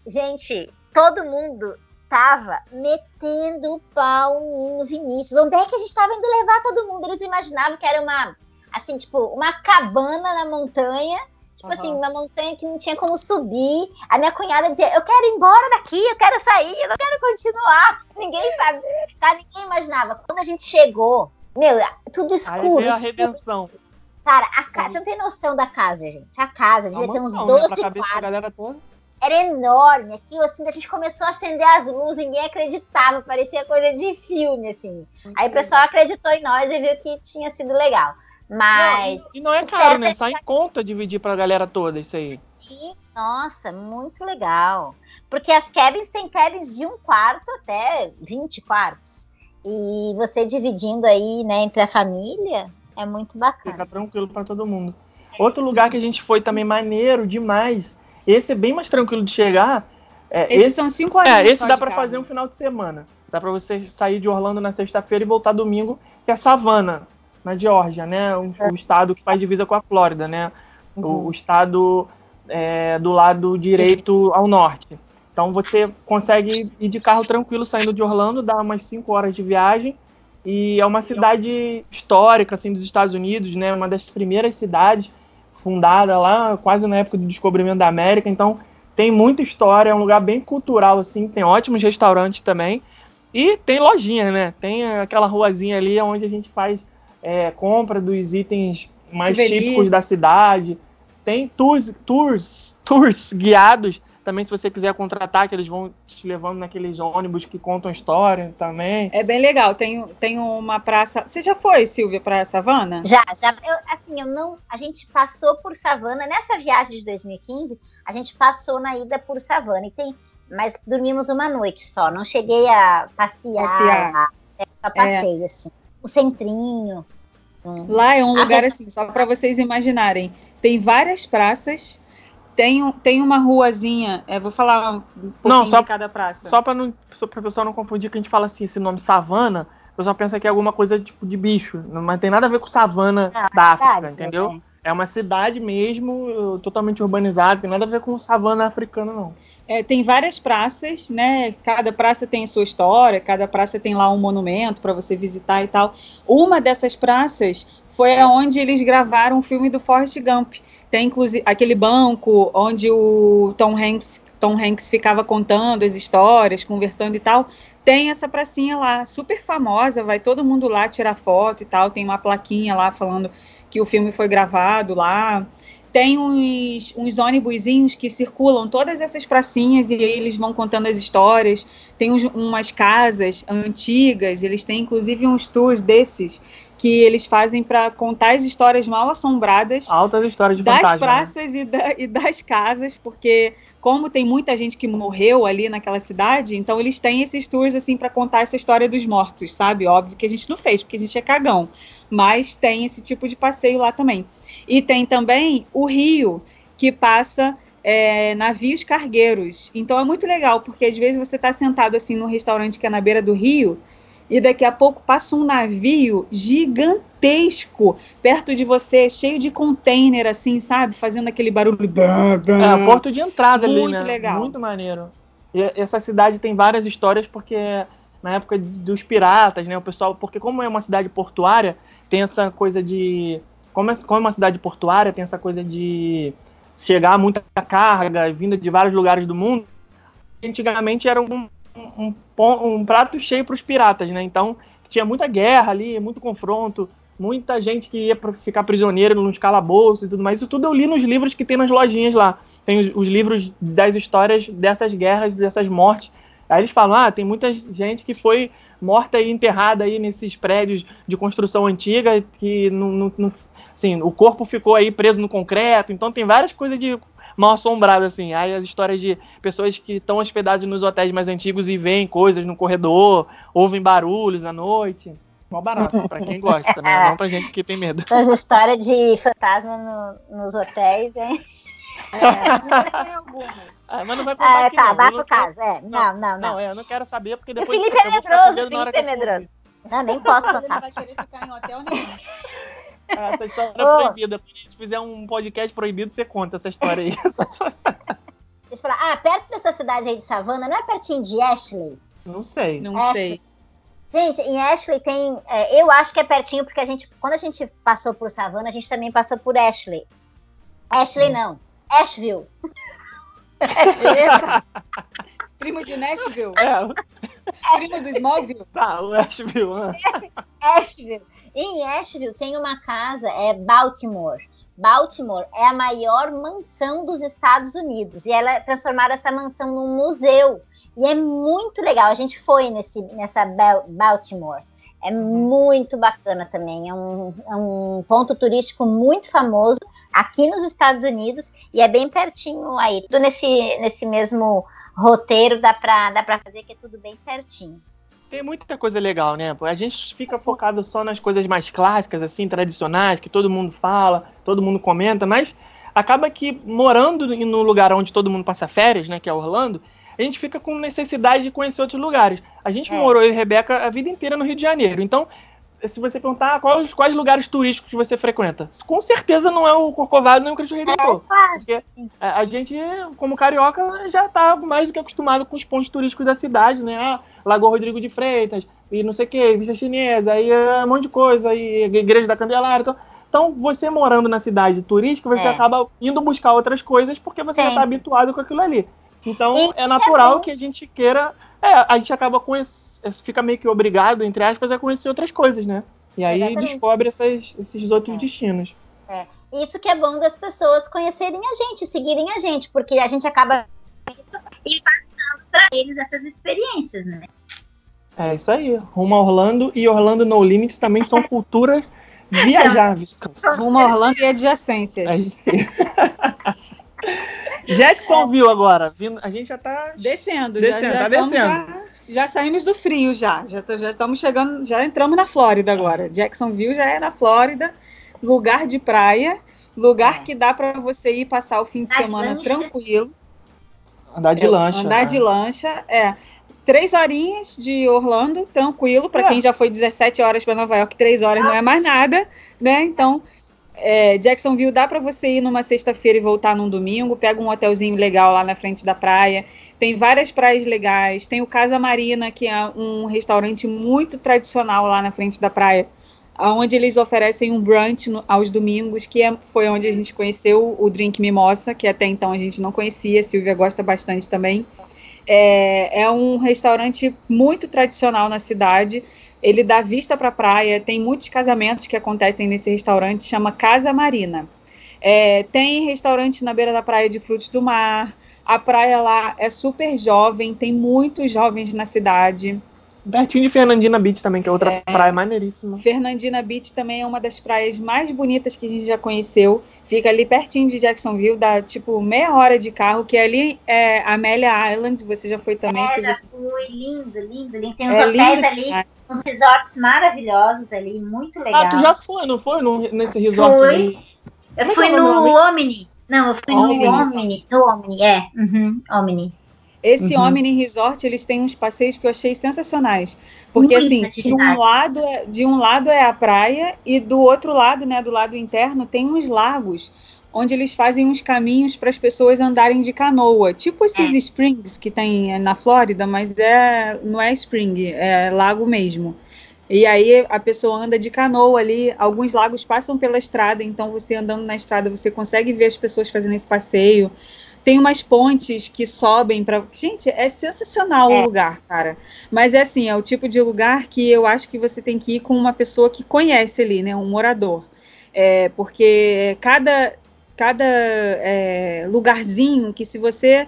Gente, todo mundo tava metendo o pau no Vinícius. Onde é que a gente tava indo levar todo mundo? Eles imaginavam que era uma, assim, tipo, uma cabana na montanha. Tipo Aham. assim, uma montanha que não tinha como subir. A minha cunhada dizia, eu quero ir embora daqui, eu quero sair, eu não quero continuar. Ninguém sabe, tá? Ninguém imaginava. Quando a gente chegou, meu, tudo Aí escuro. veio a escuro. redenção. Cara, a casa, você não tem noção da casa, gente. A casa devia ter uns mansão, 12 né? Pra cabeça da quartos galera toda. Era enorme. Aquilo, assim, a gente começou a acender as luzes, ninguém acreditava, parecia coisa de filme, assim. Aí o pessoal acreditou em nós e viu que tinha sido legal. Mas, E não é caro, né? é Sai em conta dividir pra galera toda isso aí. sim, nossa, muito legal. Porque as cabins tem cabins de um quarto até 20 quartos. E você dividindo aí, né, entre a família, é muito bacana. Fica tranquilo pra todo mundo. Outro lugar que a gente foi também maneiro demais. Esse é bem mais tranquilo de chegar. É, Esses esse são cinco horas. é, esse dá pra fazer um final de semana. Dá pra você sair de Orlando na sexta-feira e voltar domingo, que é Savannah, na Geórgia, né? O, o estado que faz divisa com a Flórida, né? O, o estado é, do lado direito ao norte. Então você consegue ir de carro tranquilo saindo de Orlando, dá umas 5 horas de viagem. E é uma cidade histórica assim dos Estados Unidos, né? Uma das primeiras cidades fundada lá, quase na época do descobrimento da América. Então tem muita história, é um lugar bem cultural assim, tem ótimos restaurantes também. E tem lojinha, né? Tem aquela ruazinha ali onde a gente faz é, compra dos itens mais típicos da cidade. Tem tours, tours, tours guiados também, se você quiser contratar, que eles vão te levando naqueles ônibus que contam história também. É bem legal. Tem, tem uma praça. Você já foi, Silvia, pra Savana? Já, já. Eu, assim, eu não. A gente passou por Savana. Nessa viagem de 2015, a gente passou na ida por Savana. E tem. Mas dormimos uma noite só. Não cheguei a passear. Passear. lá. É, só passei, assim. O centrinho. Hum. Lá é um lugar é. assim, só para vocês imaginarem. Tem várias praças. Tem, um- tem uma ruazinha. é, vou falar um pouquinho Não, só- de cada praça. Só para não, só pra não confundir que a gente fala assim, esse nome savana, o pessoal pensa que é alguma coisa tipo de bicho, não- mas tem nada a ver com savana Não, da África, Verdade, entendeu? né? É uma cidade mesmo, totalmente urbanizada, tem nada a ver com savana africana, não. É, tem várias praças, né? Cada praça tem sua história, cada praça tem lá um monumento para você visitar e tal. Uma dessas praças foi aonde eles gravaram o filme do Forrest Gump. Tem inclusive aquele banco onde o Tom Hanks, Tom Hanks ficava contando as histórias, conversando e tal. Tem essa pracinha lá, super famosa, vai todo mundo lá tirar foto e tal. Tem uma plaquinha lá falando que o filme foi gravado lá tem uns, uns ônibusinhos que circulam todas essas pracinhas e eles vão contando as histórias. Tem uns- umas casas antigas, eles têm inclusive uns tours desses que eles fazem para contar as histórias mal assombradas Altas histórias de das fantasma. né? praças e, da- e das casas, porque como tem muita gente que morreu ali naquela cidade, então eles têm esses tours assim para contar essa história dos mortos, sabe? Óbvio que a gente não fez, porque a gente é cagão, mas tem esse tipo de passeio lá também. E tem também o rio que passa é, navios cargueiros. Então é muito legal, porque às vezes você está sentado assim num restaurante que é na beira do rio e daqui a pouco passa um navio gigantesco perto de você, cheio de container, assim, sabe? Fazendo aquele barulho. É, porto de entrada ali, Muito né? legal. Muito maneiro. E essa cidade tem várias histórias porque na época dos piratas, né, o pessoal, porque como é uma cidade portuária, tem essa coisa de como é, como é uma cidade portuária, tem essa coisa de chegar muita carga vinda de vários lugares do mundo. Antigamente era um, um, um prato cheio para os piratas, né? Então tinha muita guerra ali, muito confronto. muita gente que ia ficar prisioneiro nos calabouços e tudo mais. Isso tudo eu li nos livros que tem nas lojinhas lá. Tem os, os livros das histórias dessas guerras, dessas mortes. Aí eles falam, ah, tem muita gente que foi morta e enterrada aí nesses prédios de construção antiga, que não, não- não- assim, o corpo ficou aí preso no concreto, então tem várias coisas de mal assombrado, assim. Aí as histórias de pessoas que estão hospedadas nos hotéis mais antigos e veem coisas no corredor, ouvem barulhos à noite. Mó barato, pra quem gosta, né? Não pra gente que tem medo. (laughs) Essas histórias de fantasma no- nos hotéis, hein? Algumas. Ah, mas não vai contar Ah, aqui, tá, pro quero- caso. É, não, não, Não, não. é, eu não quero saber, porque o depois Felipe é eu vou ficar medroso, hora Felipe é medroso. Não, nem posso Ele não contar. vai querer ficar em hotel nenhum. Essa história Ô. proibida. Quando a gente fizer um podcast proibido, você conta essa história aí. (laughs) Deixa eu falar. Ah, perto dessa cidade aí de Savana, não é pertinho de Ashley? não sei. Não É, sei. Gente, em Ashley tem. é, eu acho que é pertinho, porque a gente. Quando a gente passou por Savana, a gente também passou por Ashley. Ashley não. Asheville. (laughs) Primo de Nashville. É, Primo do Smallville. tá, o Asheville. né? (laughs) Asheville. Em Asheville tem uma casa, é Baltimore. Baltimore é a maior mansão dos Estados Unidos. E ela transformaram essa mansão num museu. E é muito legal. A gente foi nesse, nessa Baltimore. É muito bacana também. É um, é um ponto turístico muito famoso aqui nos Estados Unidos. E é bem pertinho aí. Tudo nesse, nesse mesmo roteiro dá pra, dá pra fazer que é tudo bem pertinho. Tem muita coisa legal, né? A gente fica focado só nas coisas mais clássicas, assim, tradicionais, que todo mundo fala, todo mundo comenta, mas acaba que morando no lugar onde todo mundo passa férias, né, que é Orlando, a gente fica com necessidade de conhecer outros lugares. A gente É. morou, eu e Rebeca, a vida inteira no Rio de Janeiro. Então, se você perguntar ah, quais, quais lugares turísticos que você frequenta, com certeza não é o Corcovado nem o Cristo Redentor. Claro. Porque é, a gente, como carioca, já tá mais do que acostumado com os pontos turísticos da cidade, né? Ah, Lagoa Rodrigo de Freitas, e não sei o que, Vista Chinesa, aí é um monte de coisa, aí Igreja da Candelária. Então, então, você morando na cidade turística, você É. acaba indo buscar outras coisas porque você já Sim. tá habituado com aquilo ali. Então, é é natural bom. que a gente queira. É, a gente acaba conhece, fica meio que obrigado, entre aspas, a conhecer outras coisas, né? E aí Exatamente. descobre essas, esses outros É. destinos. Isso que é bom das pessoas conhecerem a gente, seguirem a gente, porque a gente acaba e passando para eles essas experiências, né? É isso aí. Rumo a Orlando e Orlando No Limits também são (laughs) culturas viajáveis. Rumo a Orlando e adjacências. É. (laughs) Jacksonville agora. A gente já tá. Descendo, Descendo, já, já, tá descendo. já, já saímos do frio já. Já, tô- já estamos chegando, já entramos na Flórida agora. Jacksonville já é na Flórida, lugar de praia, lugar É. que dá para você ir passar o fim de Andar de semana lancha. tranquilo. Andar de É, lancha. Andar né? de lancha, é. Três horinhas de Orlando, tranquilo. Para É. quem já foi 17 horas para Nova York, três horas não é mais nada, né? Então, é, Jacksonville dá para você ir numa sexta-feira e voltar num domingo. Pega um hotelzinho legal lá na frente da praia. Tem várias praias legais. Tem o Casa Marina, que é um restaurante muito tradicional lá na frente da praia, onde eles oferecem um brunch no- aos domingos, que é- foi onde a gente conheceu o Drink Mimosa, que até então a gente não conhecia. A Silvia gosta bastante também. É, é um restaurante muito tradicional na cidade. Ele dá vista para a praia. Tem muitos casamentos que acontecem nesse restaurante. Chama Casa Marina. É, tem restaurante na beira da praia de frutos do mar. A praia lá é super jovem. Tem muitos jovens na cidade. Pertinho de Fernandina Beach também, que é outra É. praia maneiríssima. Fernandina Beach também é uma das praias mais bonitas que a gente já conheceu. Fica ali pertinho de Jacksonville, dá tipo meia hora de carro, que ali é Amelia Island. Você já foi também? É, já você- fui, lindo, lindo, lindo. Tem uns É hotéis lindo ali, demais. uns resorts maravilhosos ali, muito legal. Ah, tu já foi, não foi? No- nesse resort Fui. ali? Eu Como fui é que é no? Omni. Não, eu fui Omni. no Omni. No Omni, é. Uhum, Omni. Esse Uhum. Omni Resort, eles têm uns passeios que eu achei sensacionais. Porque, Muita assim, de um, lado é, de um lado é a praia e do outro lado, né, do lado interno, tem uns lagos onde eles fazem uns caminhos para as pessoas andarem de canoa. Tipo esses É. springs que tem eh, na Flórida, mas é, não é spring, é lago mesmo. E aí a pessoa anda de canoa ali, alguns lagos passam pela estrada, então você andando na estrada, você consegue ver as pessoas fazendo esse passeio. tem umas pontes que sobem para. Gente, é sensacional É. o lugar, cara. Mas é assim, é o tipo de lugar que eu acho que você tem que ir com uma pessoa que conhece ali, né? Um morador. É, porque cada, cada é, lugarzinho que se você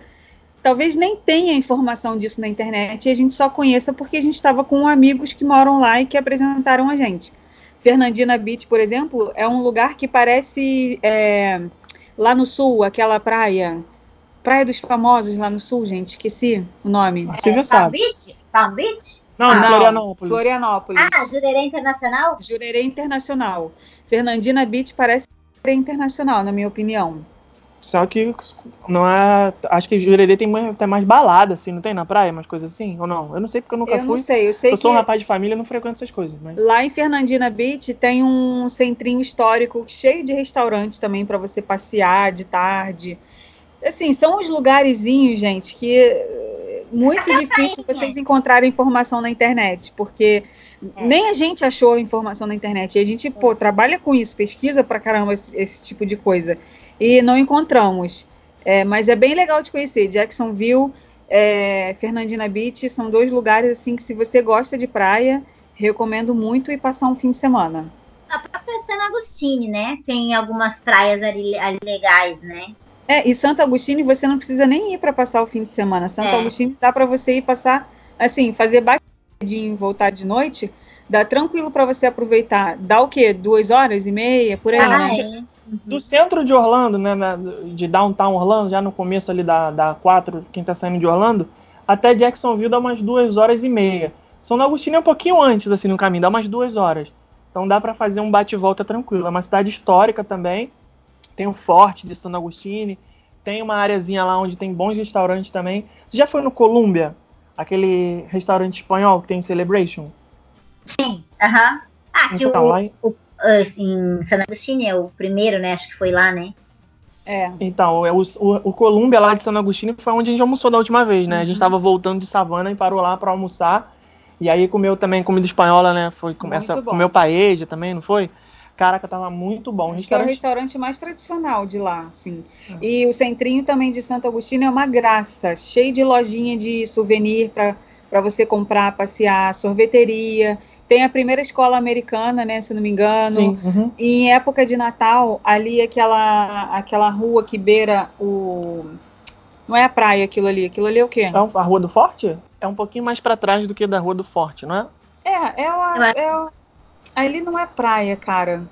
talvez nem tenha informação disso na internet e a gente só conheça porque a gente estava com amigos que moram lá e que apresentaram a gente. Fernandina Beach, por exemplo, é um lugar que parece é, lá no sul, aquela praia, Praia dos Famosos lá no sul, gente, esqueci o nome. Silvia Palm sabe. Beach? Palm Beach? Não, Ah, Florianópolis. Florianópolis. Ah, Jurerê Internacional? Jurerê Internacional. Fernandina Beach parece Jurerê Internacional, na minha opinião. Só que não é. Acho que Jurerê tem mais, tem mais balada, assim, não tem na praia, umas coisas assim? Ou não? Eu não sei porque eu nunca eu fui. não sei, eu sei Eu que sou um rapaz de família e não frequento essas coisas. Mas... lá em Fernandina Beach tem um centrinho histórico cheio de restaurantes também para você passear de tarde. Assim, são uns lugarzinhos, gente, que é muito difícil vocês encontrarem informação na internet, porque É. nem a gente achou informação na internet. E a gente, pô, trabalha com isso, pesquisa pra caramba esse, esse tipo de coisa. E não encontramos. É, mas é bem legal de conhecer. Jacksonville, é, Fernandina Beach são dois lugares assim que se você gosta de praia, recomendo muito ir passar um fim de semana. A própria San Agostini, né? Tem algumas praias ali, ali legais, né? É, e Santo Agostinho você não precisa nem ir para passar o fim de semana. Santo É. Agostinho dá para você ir passar, assim, fazer batidinho e voltar de noite, dá tranquilo para você aproveitar. Dá o quê? Duas horas e meia por aí, Ah, né? é. Do centro de Orlando, né? na- de downtown Orlando, já no começo ali da, da 4, quem tá saindo de Orlando, até Jacksonville dá umas duas horas e meia. São Agostinho é um pouquinho antes, assim, no caminho, dá umas duas horas. Então dá para fazer um bate e volta tranquilo. É uma cidade histórica também. Tem o Forte de San Agostinho. Tem uma areazinha lá onde tem bons restaurantes também. Você já foi no Columbia? Aquele restaurante espanhol que tem Celebration? Sim, aham. Ah, que Então, o, lá ah, em San Agostinho é o primeiro, né? Acho que foi lá, né? É. Então, é o, o, o Columbia lá de San Agostinho foi onde a gente almoçou da última vez, né? A gente Uhum. tava voltando de Savana e parou lá pra almoçar. E aí comeu também comida espanhola, né? Foi bom. comeu paella também, não foi? Caraca, tava muito bom. Acho que é o Restaurante... restaurante mais tradicional de lá, assim. É. E o centrinho também de Santo Agostinho é uma graça, cheio de lojinha de souvenir para você comprar, passear, sorveteria. Tem a primeira escola americana, né, se não me engano. Sim. uhum. E em época de Natal, ali aquela aquela rua que beira o não é a praia aquilo ali, aquilo ali é o quê? Então, a Rua do Forte? É um pouquinho mais pra trás do que da Rua do Forte, não é? É, é, acho- é a- ali não é praia, cara.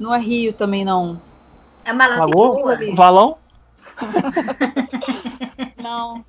Não é rio também não. É uma Lagoa? Valão? (laughs) Não.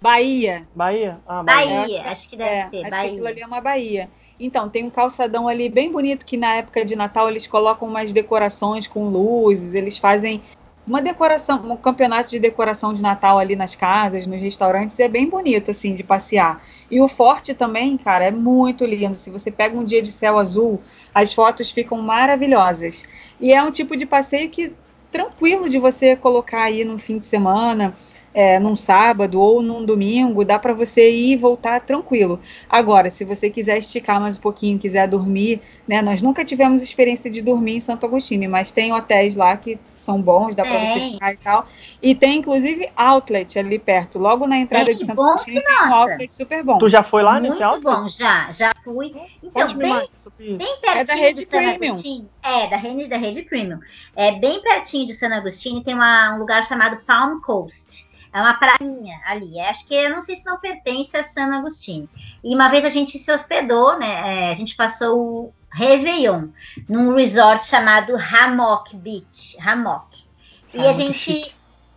Bahia. Bahia? Ah, Bahia. Bahia, acho que deve É, ser. acho que aquilo Bahia. ali é uma Bahia. Então, tem um calçadão ali bem bonito que na época de Natal eles colocam umas decorações com luzes, eles fazem uma decoração, um campeonato de decoração de Natal ali nas casas, nos restaurantes, é bem bonito assim de passear. E o forte também, cara, é muito lindo. Se você pega um dia de céu azul, as fotos ficam maravilhosas. E é um tipo de passeio que tranquilo de você colocar aí num fim de semana, é, num sábado ou num domingo, dá para você ir e voltar tranquilo. Agora, se você quiser esticar mais um pouquinho, quiser dormir, né? Nós nunca tivemos experiência de dormir em Santo Agostinho, mas tem hotéis lá que são bons, dá para você ficar e tal. E tem inclusive outlet ali perto, logo na entrada de Santo Agostinho tem um outlet super bom. Tu já foi lá Muito nesse alto? bom, já, já fui. Então, bem, mais bem pertinho É da rede de San Premium. Agostinho. É, da rede, da rede Premium. É bem pertinho de San Agostinho tem uma- um lugar chamado Palm Coast. É uma prainha ali. É, Acho que eu não sei se não pertence a San Agostinho. E uma vez a gente se hospedou, né? é, a gente passou o Réveillon num resort chamado Hammock Beach. Hammock. E Ah, a gente. chique.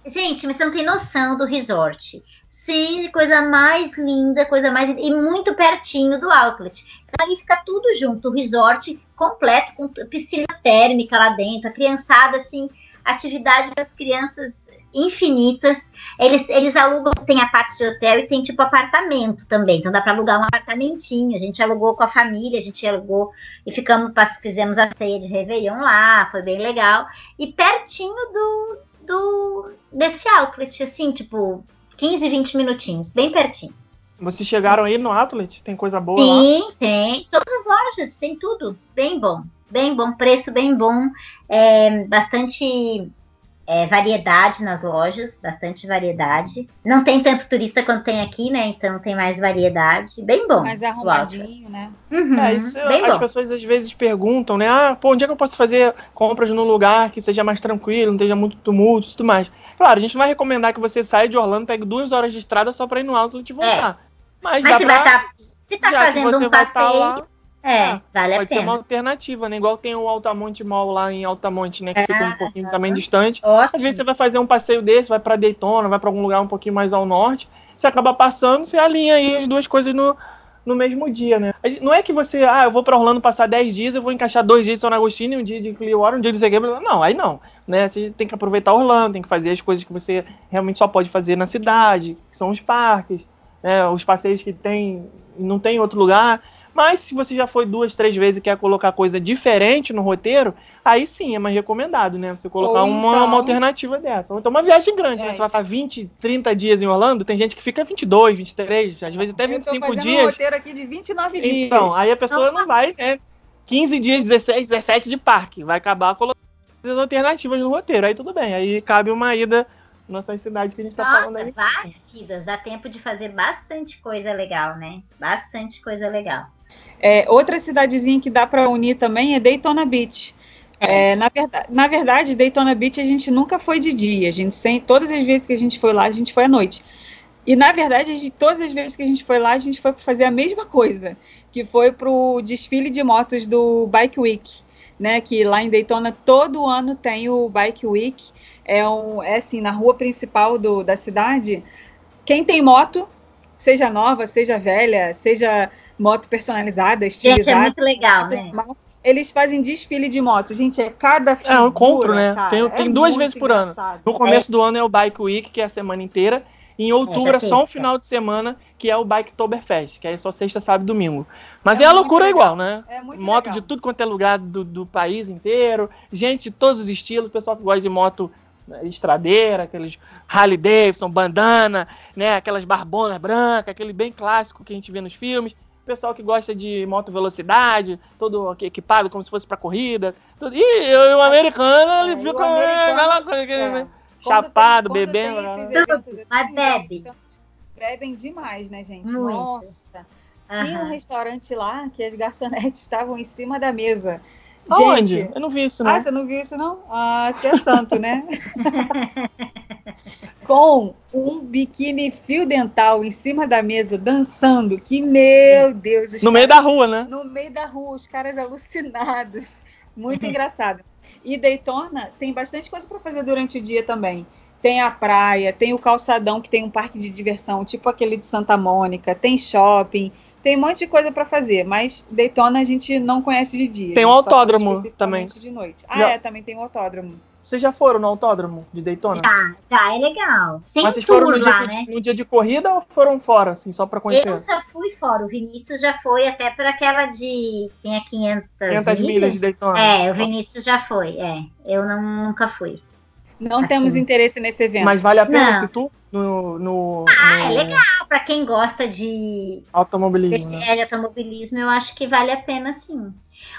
Gente, mas você não tem noção do resort. Sim, coisa mais linda, coisa mais. E muito pertinho do outlet. Então, ali fica tudo junto, o resort completo, com piscina térmica lá dentro, a criançada, assim, atividade para as crianças infinitas. Eles, eles alugam, tem a parte de hotel e tem tipo apartamento também. Então dá para alugar um apartamentinho. A gente alugou com a família, a gente alugou e ficamos, fizemos a ceia de Réveillon lá, foi bem legal. E pertinho do, do desse outlet, assim, tipo, 15, 20 minutinhos, bem pertinho. Vocês chegaram aí no Outlet? Tem coisa boa lá? Tem, tem. Todas as lojas, tem tudo. Bem bom. Bem bom, preço bem bom. É, bastante é, variedade nas lojas, bastante variedade. Não tem tanto turista quanto tem aqui, né? Então tem mais variedade. Bem bom. Mais arrumadinho, né? Uhum, É, isso bem as bom. pessoas às vezes perguntam, né? Ah, pô, onde é que eu posso fazer compras num lugar que seja mais tranquilo, não tenha muito tumulto e tudo mais? Claro, a gente não vai recomendar que você saia de Orlando, pegue duas horas de estrada só pra ir no outlet e voltar. Mas, Mas dá se pra, vai tá, se tá já fazendo um estar passeio, lá, é, ah, vale a pode ser uma pena. alternativa, né? Igual tem o Altamonte Mall lá em Altamonte, né? Que Ah, fica um pouquinho também distante. Às Ótimo. vezes você vai fazer um passeio desse, vai pra Daytona, vai pra algum lugar um pouquinho mais ao norte, você acaba passando, você alinha aí as duas coisas no, no mesmo dia, né? Não é que você, ah, eu vou pra Orlando passar 10 dias, eu vou encaixar dois dias de São Agostinho, e um dia de Clearwater, um dia de Segredo. Não, aí não, né? Você tem que aproveitar Orlando, tem que fazer as coisas que você realmente só pode fazer na cidade, que são os parques, né? Os passeios que tem, não tem em outro lugar. Mas se você já foi duas, três vezes e quer colocar coisa diferente no roteiro, aí sim é mais recomendado, né? Você colocar uma, então- uma alternativa dessa. Ou então uma viagem grande, É, né? Você vai estar 20, 30 dias em Orlando, tem gente que fica 22, 23, às vezes até Eu tô 25 fazendo um dias. roteiro aqui de 29 dias. Então, aí a pessoa não vai, né? 15 dias, 16, 17 de parque. Vai acabar colocando as alternativas no roteiro. Aí tudo bem. Aí cabe uma ida nessas cidades que a gente tá falando Nossa, aí. várias idas. Dá tempo de fazer bastante coisa legal, né? Bastante coisa legal. É, outra cidadezinha que dá para unir também é Daytona Beach. É, na, verdade, na verdade, Daytona Beach a gente nunca foi de dia. A gente sem, todas as vezes que a gente foi lá, a gente foi à noite. E na verdade, gente- todas as vezes que a gente foi lá, a gente foi para fazer a mesma coisa, que foi para o desfile de motos do Bike Week, né? Que lá em Daytona todo ano tem o Bike Week. É, um, é assim, na rua principal do, da cidade. Quem tem moto, seja nova, seja velha, seja moto personalizada, Gente, é estilizada. muito legal, né? Eles fazem desfile de moto. Gente, é cada É um figura, encontro, né? cara, Tem- é tem duas muito vezes por ano. engraçado. No começo do ano é o Bike Week, que é a semana inteira. E em outubro já é só um final de semana, que é o Biketoberfest, que aí é só sexta, sábado e domingo. Mas É é, a loucura legal. igual, né? É muito moto legal. de tudo quanto é lugar do, do país inteiro, gente de todos os estilos, pessoal que gosta de moto né, estradeira, aqueles Harley Davidson, bandana, né, aquelas barbonas brancas, aquele bem clássico que a gente vê nos filmes. Pessoal que gosta de moto velocidade, todo equipado como se fosse pra corrida. Tudo. E o americano, É, ele e o fica aquela coisa, é. né, Quando chapado, tem- bebendo. né? eventos assim, Mas bebe. então, Bebem demais, né, gente? Muito. Nossa. Tinha um restaurante lá que as garçonetes (laughs) estavam em cima da mesa. Aonde? Gente, Eu não vi isso, não. ah, você não viu isso, não? Ah, você é santo, né? (laughs) Com um biquíni fio dental em cima da mesa, dançando. Que, meu Deus. no meio da rua, né? no meio da rua, os caras alucinados. Muito (laughs) engraçado. E Daytona tem bastante coisa para fazer durante o dia também. Tem a praia, tem o calçadão que tem um parque de diversão, tipo aquele de Santa Mônica, tem shopping, tem um monte de coisa para fazer, mas Daytona a gente não conhece de dia. Tem um autódromo especificamente de noite. Ah, Já- é, também tem um autódromo. Vocês já foram no autódromo de Daytona? Já, já é legal. Tem Mas vocês foram no dia, lá, de, né? no dia de corrida ou foram fora, assim, só pra conhecer? Eu já fui fora. O Vinícius já foi até para aquela de. Tem a 500, 500 milhas de Daytona. É, o Vinícius já foi. É, eu não, nunca fui. Não Assim. temos interesse nesse evento. Mas vale a pena Não. esse tour no, no, Ah, é no legal. Para quem gosta de, automobilismo, né? é, de automobilismo, eu acho que vale a pena sim.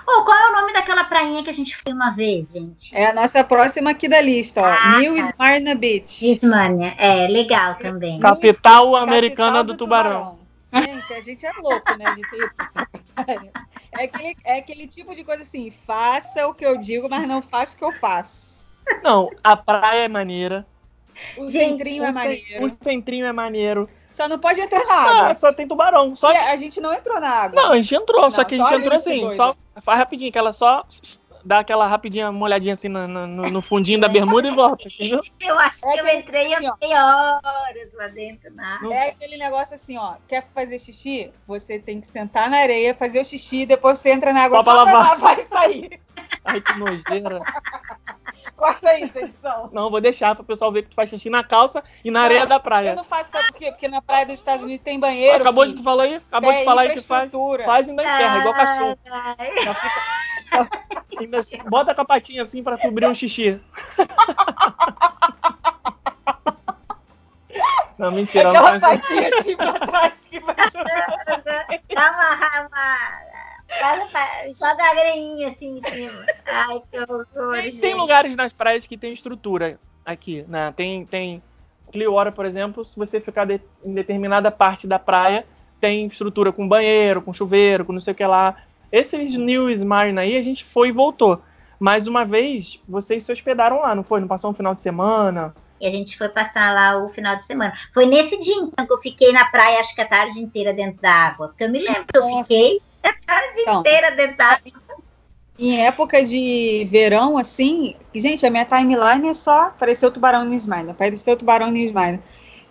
Ô, qual é o nome daquela prainha que a gente foi uma vez, gente? É a nossa próxima aqui da lista, ó. Ah, New Smyrna Beach. Ismânia. É, legal também. Capital americana Capital do, tubarão. Gente, a gente é louco, né? De ter pra. É aquele, é aquele tipo de coisa assim, faça o que eu digo, mas não faça o que eu faço. Não, a praia é maneira. O Gente, centrinho é maneiro. o centrinho é maneiro. Só não pode entrar na Ah, água. só tem tubarão. Só E a gente não entrou na água. Não, a gente entrou, só Não, que a só gente entrou assim, só faz rapidinho, que ela só dá aquela rapidinha, uma olhadinha assim no, no- no fundinho da bermuda e volta, entendeu? Eu acho É que eu entrei assim, fiquei horas lá dentro na É aquele negócio assim, ó. Quer fazer xixi? Você tem que sentar na areia, fazer o xixi, depois você entra na água Só pra lavar. lavar e sair. Ai, que nojeira. (laughs) Corta aí, edição. Não, vou deixar pro pessoal ver que tu faz xixi na calça e na areia da Eu praia. não faço, sabe por quê? Porque na praia dos Estados Unidos tem banheiro. Acabou filho. de tu falar aí? Acabou Tem de falar aí que faz. Faz e ainda enterra, igual cachorro. Já fica- (laughs) bota com a patinha assim pra cobrir um xixi. (laughs) Não, mentira. não Aquela faz isso. patinha assim pra trás que vai jogar. Dá uma. Joga a areinha assim em cima. Ai, que horror. Tem, gente. tem lugares nas praias que tem estrutura. aqui, né? Tem, tem Clearwater, por exemplo, se você ficar de- em determinada parte da praia, tem estrutura com banheiro, com chuveiro, com não sei o que lá. Esses New Smyrna aí, a gente foi e voltou. Mais uma vez, vocês se hospedaram lá, não foi? Não passou um final de semana? E a gente foi passar lá o final de semana. Foi nesse dia, então, que eu fiquei na praia, acho que a tarde inteira dentro da água. Porque eu me lembro que eu Nossa. fiquei a tarde Então. inteira água. Em época de verão, assim, gente, a minha timeline é só apareceu o tubarão no Smyrna, apareceu o tubarão no Smyrna.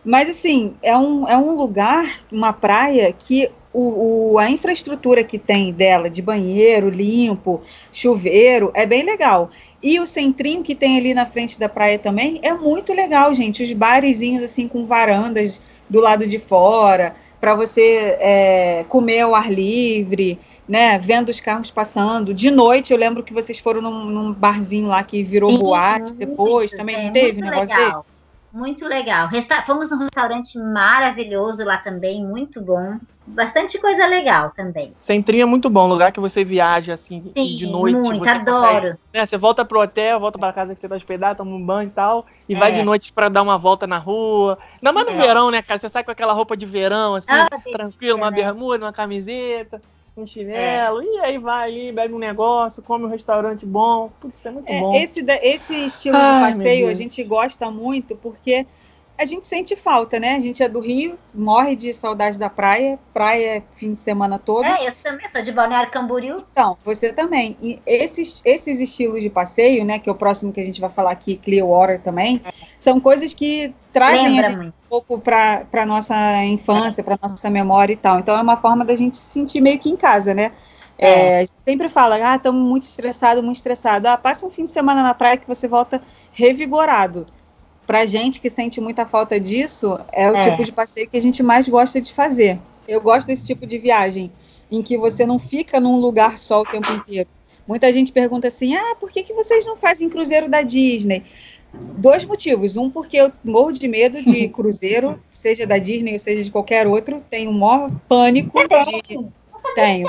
Mas, assim, é um, é um lugar, uma praia, que o, o- a infraestrutura que tem dela, de banheiro limpo, chuveiro, é bem legal. E o centrinho que tem ali na frente da praia também é muito legal, gente. Os barezinhos, assim, com varandas do lado de fora, para você é, comer ao ar livre né, vendo os carros passando. De noite, eu lembro que vocês foram num, num barzinho lá que virou Sim, boate depois, também é, não teve um muito negócio legal. desse? Muito legal. Resta- Fomos num restaurante maravilhoso lá também, muito bom. Bastante coisa legal também. Centrinho é muito bom, lugar que você viaja assim Sim, de noite. muito, você adoro. consegue né, você volta pro hotel, volta pra casa que você tá hospedado, toma um banho e tal, e É. vai de noite pra dar uma volta na rua. Ainda mais no É. verão, né, cara? Você sai com aquela roupa de verão, assim, Ah, tranquilo, uma né? bermuda, uma camiseta, um chinelo, e aí vai ali, bebe um negócio, come um restaurante bom. Putz, isso é muito É, bom. esse, esse estilo Ai, de passeio a gente gosta muito porque a gente sente falta, né? A gente é do Rio, morre de saudade da praia, praia é fim de semana todo. É, eu também sou de Balneário Camboriú. Então, você também. E esses, esses estilos de passeio, né, que é o próximo que a gente vai falar aqui, Clearwater também, são coisas que trazem a gente um pouco para a nossa infância, para nossa memória e tal. Então é uma forma da gente se sentir meio que em casa, né? É, a gente sempre fala, ah, estamos muito estressado, muito estressado. Ah, passa um fim de semana na praia que você volta revigorado. Pra gente que sente muita falta disso, é o É. tipo de passeio que a gente mais gosta de fazer. Eu gosto desse tipo de viagem, em que você não fica num lugar só o tempo inteiro. Muita gente pergunta assim: ah, por que, que vocês não fazem cruzeiro da Disney? Dois motivos. Um, porque eu morro de medo de (laughs) cruzeiro, seja da Disney ou seja de qualquer outro. Tenho o maior pânico de. Tenho.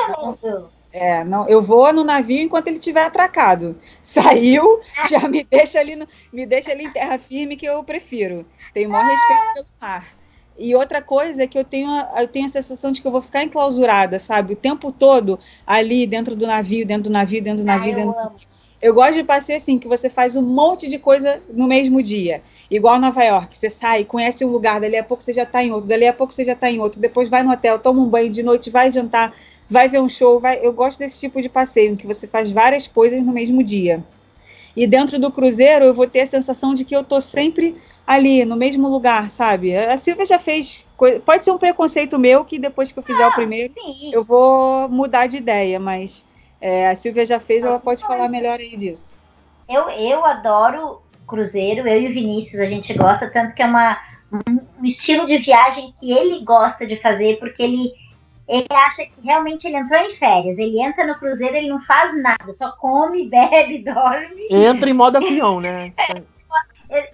É, não, eu vou no navio enquanto ele estiver atracado. (laughs) Saiu, já me deixa ali, no- me deixa ali em terra firme que eu prefiro. Tenho o maior respeito pelo mar. E outra coisa é que eu tenho, a, eu tenho a sensação de que eu vou ficar enclausurada, sabe? O tempo todo ali dentro do navio, dentro do navio, dentro do Ah, navio. eu dentro do amo. eu gosto de passeio assim, que você faz um monte de coisa no mesmo dia. Igual Nova York, você sai, conhece um lugar, dali a pouco você já está em outro, dali a pouco você já está em outro, depois vai no hotel, toma um banho de noite, vai jantar, vai ver um show, vai. Eu gosto desse tipo de passeio, em que você faz várias coisas no mesmo dia. E dentro do cruzeiro eu vou ter a sensação de que eu tô sempre ali, no mesmo lugar, sabe? A Silvia já fez. Pode ser um preconceito meu que depois que eu fizer o primeiro Sim, eu vou mudar de ideia, mas é, a Silvia já fez, ela pode falar melhor aí disso. eu, eu adoro cruzeiro, eu e o Vinícius, a gente gosta, tanto que é uma, um, um estilo de viagem que ele gosta de fazer, porque ele, ele acha que realmente ele entrou em férias. Ele entra no cruzeiro, ele não faz nada, só come, (laughs) bebe, dorme. Entra em modo avião, né? E-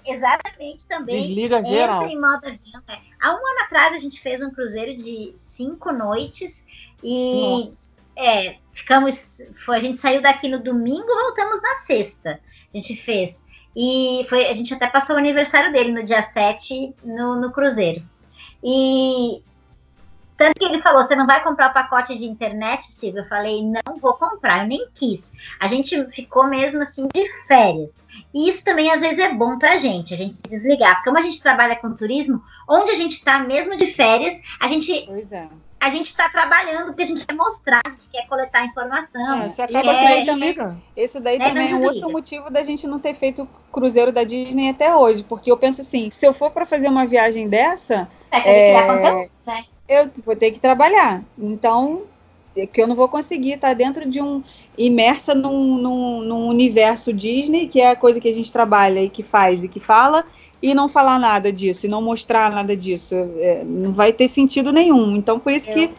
(laughs) Exatamente também. Desliga geral. Entra em modo avião. é. Há um ano atrás a gente fez um cruzeiro de cinco noites e é, ficamos. Foi, a gente saiu daqui no domingo, voltamos na sexta. A gente fez. E foi, a gente até passou o aniversário dele no dia 7 no, no cruzeiro. E tanto que ele falou: você não vai comprar o pacote de internet, Silvia? Eu falei, não vou comprar, eu nem quis. A gente ficou mesmo assim de férias. E isso também às vezes é bom pra gente, a gente se desligar. Porque como a gente trabalha com turismo, onde a gente tá mesmo de férias, a gente Pois é. A gente está trabalhando porque a gente quer mostrar, a gente quer coletar informação. É, você acaba aí também, esse daí É, também é um outro motivo da gente não ter feito o cruzeiro da Disney até hoje, porque eu penso assim, se eu for para fazer uma viagem dessa, É, É, conteúdo, né? eu vou ter que trabalhar. Então, é que eu não vou conseguir estar dentro de um imersa num, num, num universo Disney, que é a coisa que a gente trabalha e que faz e que fala, e não falar nada disso, e não mostrar nada disso. É, não vai ter sentido nenhum. Então, por isso que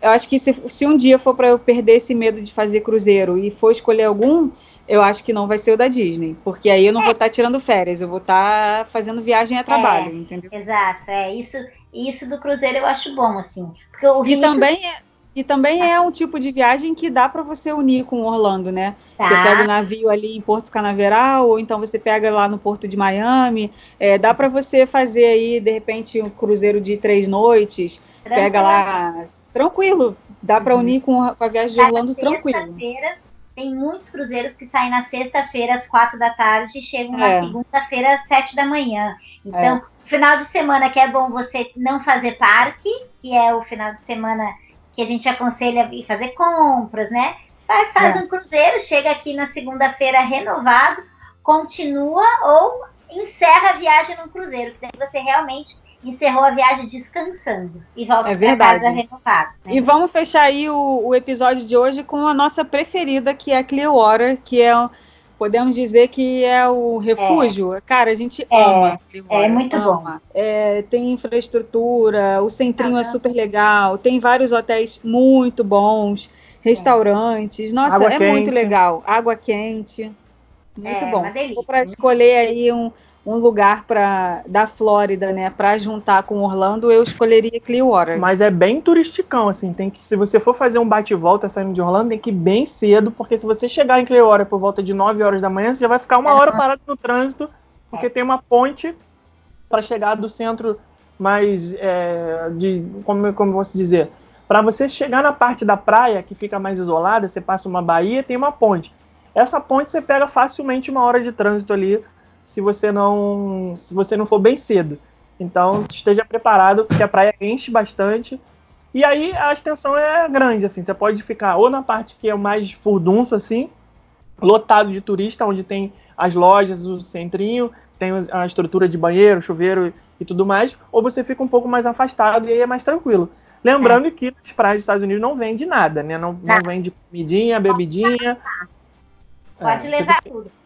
eu acho que se, se um dia for para eu perder esse medo de fazer cruzeiro e for escolher algum, eu acho que não vai ser o da Disney, porque aí eu não vou estar tirando férias, eu vou estar fazendo viagem a trabalho, entendeu? Exato, é isso. Isso do cruzeiro eu acho bom, assim. Porque o E também é, E também é um tipo de viagem que dá para você unir com Orlando, né? Você Tá. pega o navio ali em Porto Canaveral, ou então você pega lá no Porto de Miami. É, dá para você fazer aí, de repente, um cruzeiro de três noites. Pega lá tranquilo. Dá para unir com a, com a viagem de Orlando tranquilo. Tem muitos cruzeiros que saem na sexta-feira às quatro da tarde e chegam É. na segunda-feira às sete da manhã. Então, final de semana que é bom você não fazer parque, que é o final de semana que a gente aconselha ir fazer compras, né? Vai, faz É. um cruzeiro, chega aqui na segunda-feira renovado, continua ou encerra a viagem num cruzeiro, que daí você realmente encerrou a viagem descansando e volta É para casa renovado. né? E vamos fechar aí o, o episódio de hoje com a nossa preferida, que é a Clearwater, que é, podemos dizer que é o refúgio. Cara, a gente É, ama é muito ama. É, tem infraestrutura, o centrinho é Aham. super legal, tem vários hotéis muito bons, restaurantes. Nossa, Água é muito quente. legal. Água quente. Muito É, bom. uma delícia, para escolher aí um, um lugar pra, da Flórida, né, para juntar com Orlando, eu escolheria Clearwater. Mas é bem turisticão, assim. Tem que, se você for fazer um bate e volta saindo de Orlando, tem que ir bem cedo, porque se você chegar em Clearwater por volta de 9 horas da manhã, você já vai ficar uma hora (laughs) parado no trânsito, porque tem uma ponte para chegar do centro mais é, de como como posso dizer, para você chegar na parte da praia que fica mais isolada, você passa uma baía, tem uma ponte. Essa ponte você pega facilmente uma hora de trânsito ali, se você não se você não for bem cedo. Então esteja preparado porque a praia enche bastante. E aí a extensão é grande assim, você pode ficar ou na parte que é mais furdunço assim, lotado de turista, onde tem as lojas, o centrinho, tem a estrutura de banheiro, chuveiro e tudo mais, ou você fica um pouco mais afastado e aí é mais tranquilo. Lembrando que nas praias dos Estados Unidos não vende nada, né? Não, não Tá. vende comidinha, bebidinha. Pode É, levar você tudo.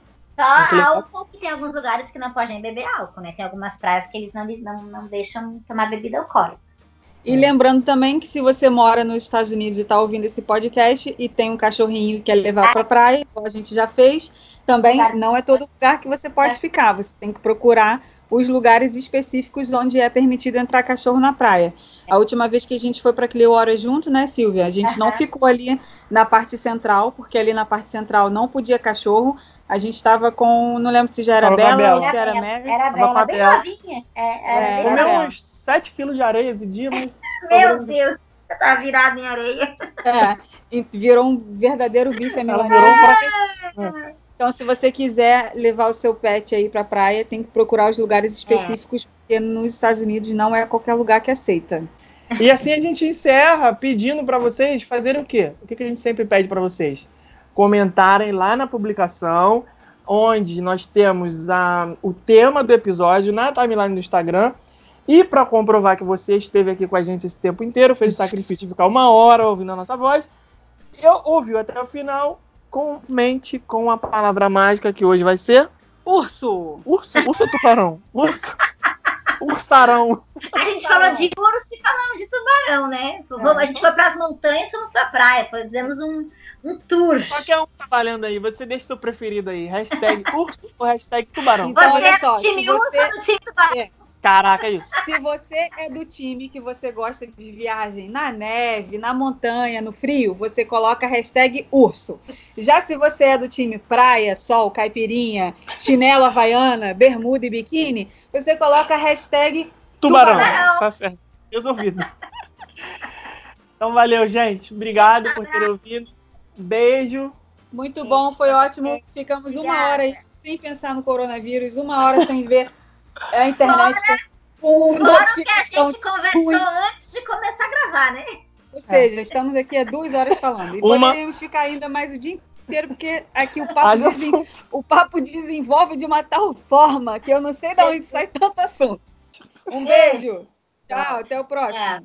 Só que álcool, que tem alguns lugares que não podem beber álcool, né? Tem algumas praias que eles não, não, não deixam tomar bebida alcoólica. E lembrando também que se você mora nos Estados Unidos e está ouvindo esse podcast e tem um cachorrinho e quer levar para a praia, igual a gente já fez, também Claro. não é todo lugar que você pode É. ficar. Você tem que procurar os lugares específicos onde é permitido entrar cachorro na praia. A última vez que a gente foi para Clearwater junto, né, Silvia? A gente não ficou ali na parte central, porque ali na parte central não podia cachorro. A gente estava com, não lembro se já era a Bela ou Bela. se era Mary. Era Tava bem, com a era bem Bela. novinha. É, era É, bem Comeu Bela. uns 7 quilos de areia esse dia, mas (laughs) Meu Deus, tá virado em areia. É, e virou um verdadeiro bife ela virou um pra Então, se você quiser levar o seu pet aí pra praia, tem que procurar os lugares específicos, porque nos Estados Unidos não é qualquer lugar que aceita. E assim a gente encerra pedindo para vocês fazerem o quê? O que, que a gente sempre pede para vocês? Comentarem lá na publicação, onde nós temos a, o tema do episódio na timeline do Instagram. E para comprovar que você esteve aqui com a gente esse tempo inteiro, fez o sacrifício de ficar uma hora ouvindo a nossa voz, eu ouviu até o final, comente com a palavra mágica que hoje vai ser Urso! urso, urso ou tubarão? Urso. Ursarão. A gente falou de urso e falamos de tubarão, né? Vamos- A gente foi pras montanhas, fomos pra praia. Foi, fizemos um, um tour. Qualquer um tá valendo aí, você deixa o seu preferido aí. Hashtag (laughs) urso ou hashtag tubarão. Então, Você olha é só, do time urso você- do time tubarão? Caraca, é isso. Se você é do time que você gosta de viagem na neve, na montanha, no frio, você coloca a hashtag urso. Já se você é do time praia, sol, caipirinha, chinelo havaiana, bermuda e biquíni, você coloca a hashtag Tubarão. Tubarão. Tá certo. Resolvido. Então valeu, gente. Obrigado por ter ouvido. Beijo. Muito bom, foi ótimo. Ficamos uma Obrigada. hora aí sem pensar no coronavírus, uma hora sem ver a internet com Fora que a gente conversou antes de começar a gravar, né? Ou seja, estamos aqui há duas horas falando. E Uma- poderíamos ficar ainda mais o dia inteiro, porque aqui o papo, desen- assunto. o papo desenvolve de uma tal forma que eu não sei de onde sai tanto assunto. Um beijo. Tchau, até o próximo. É.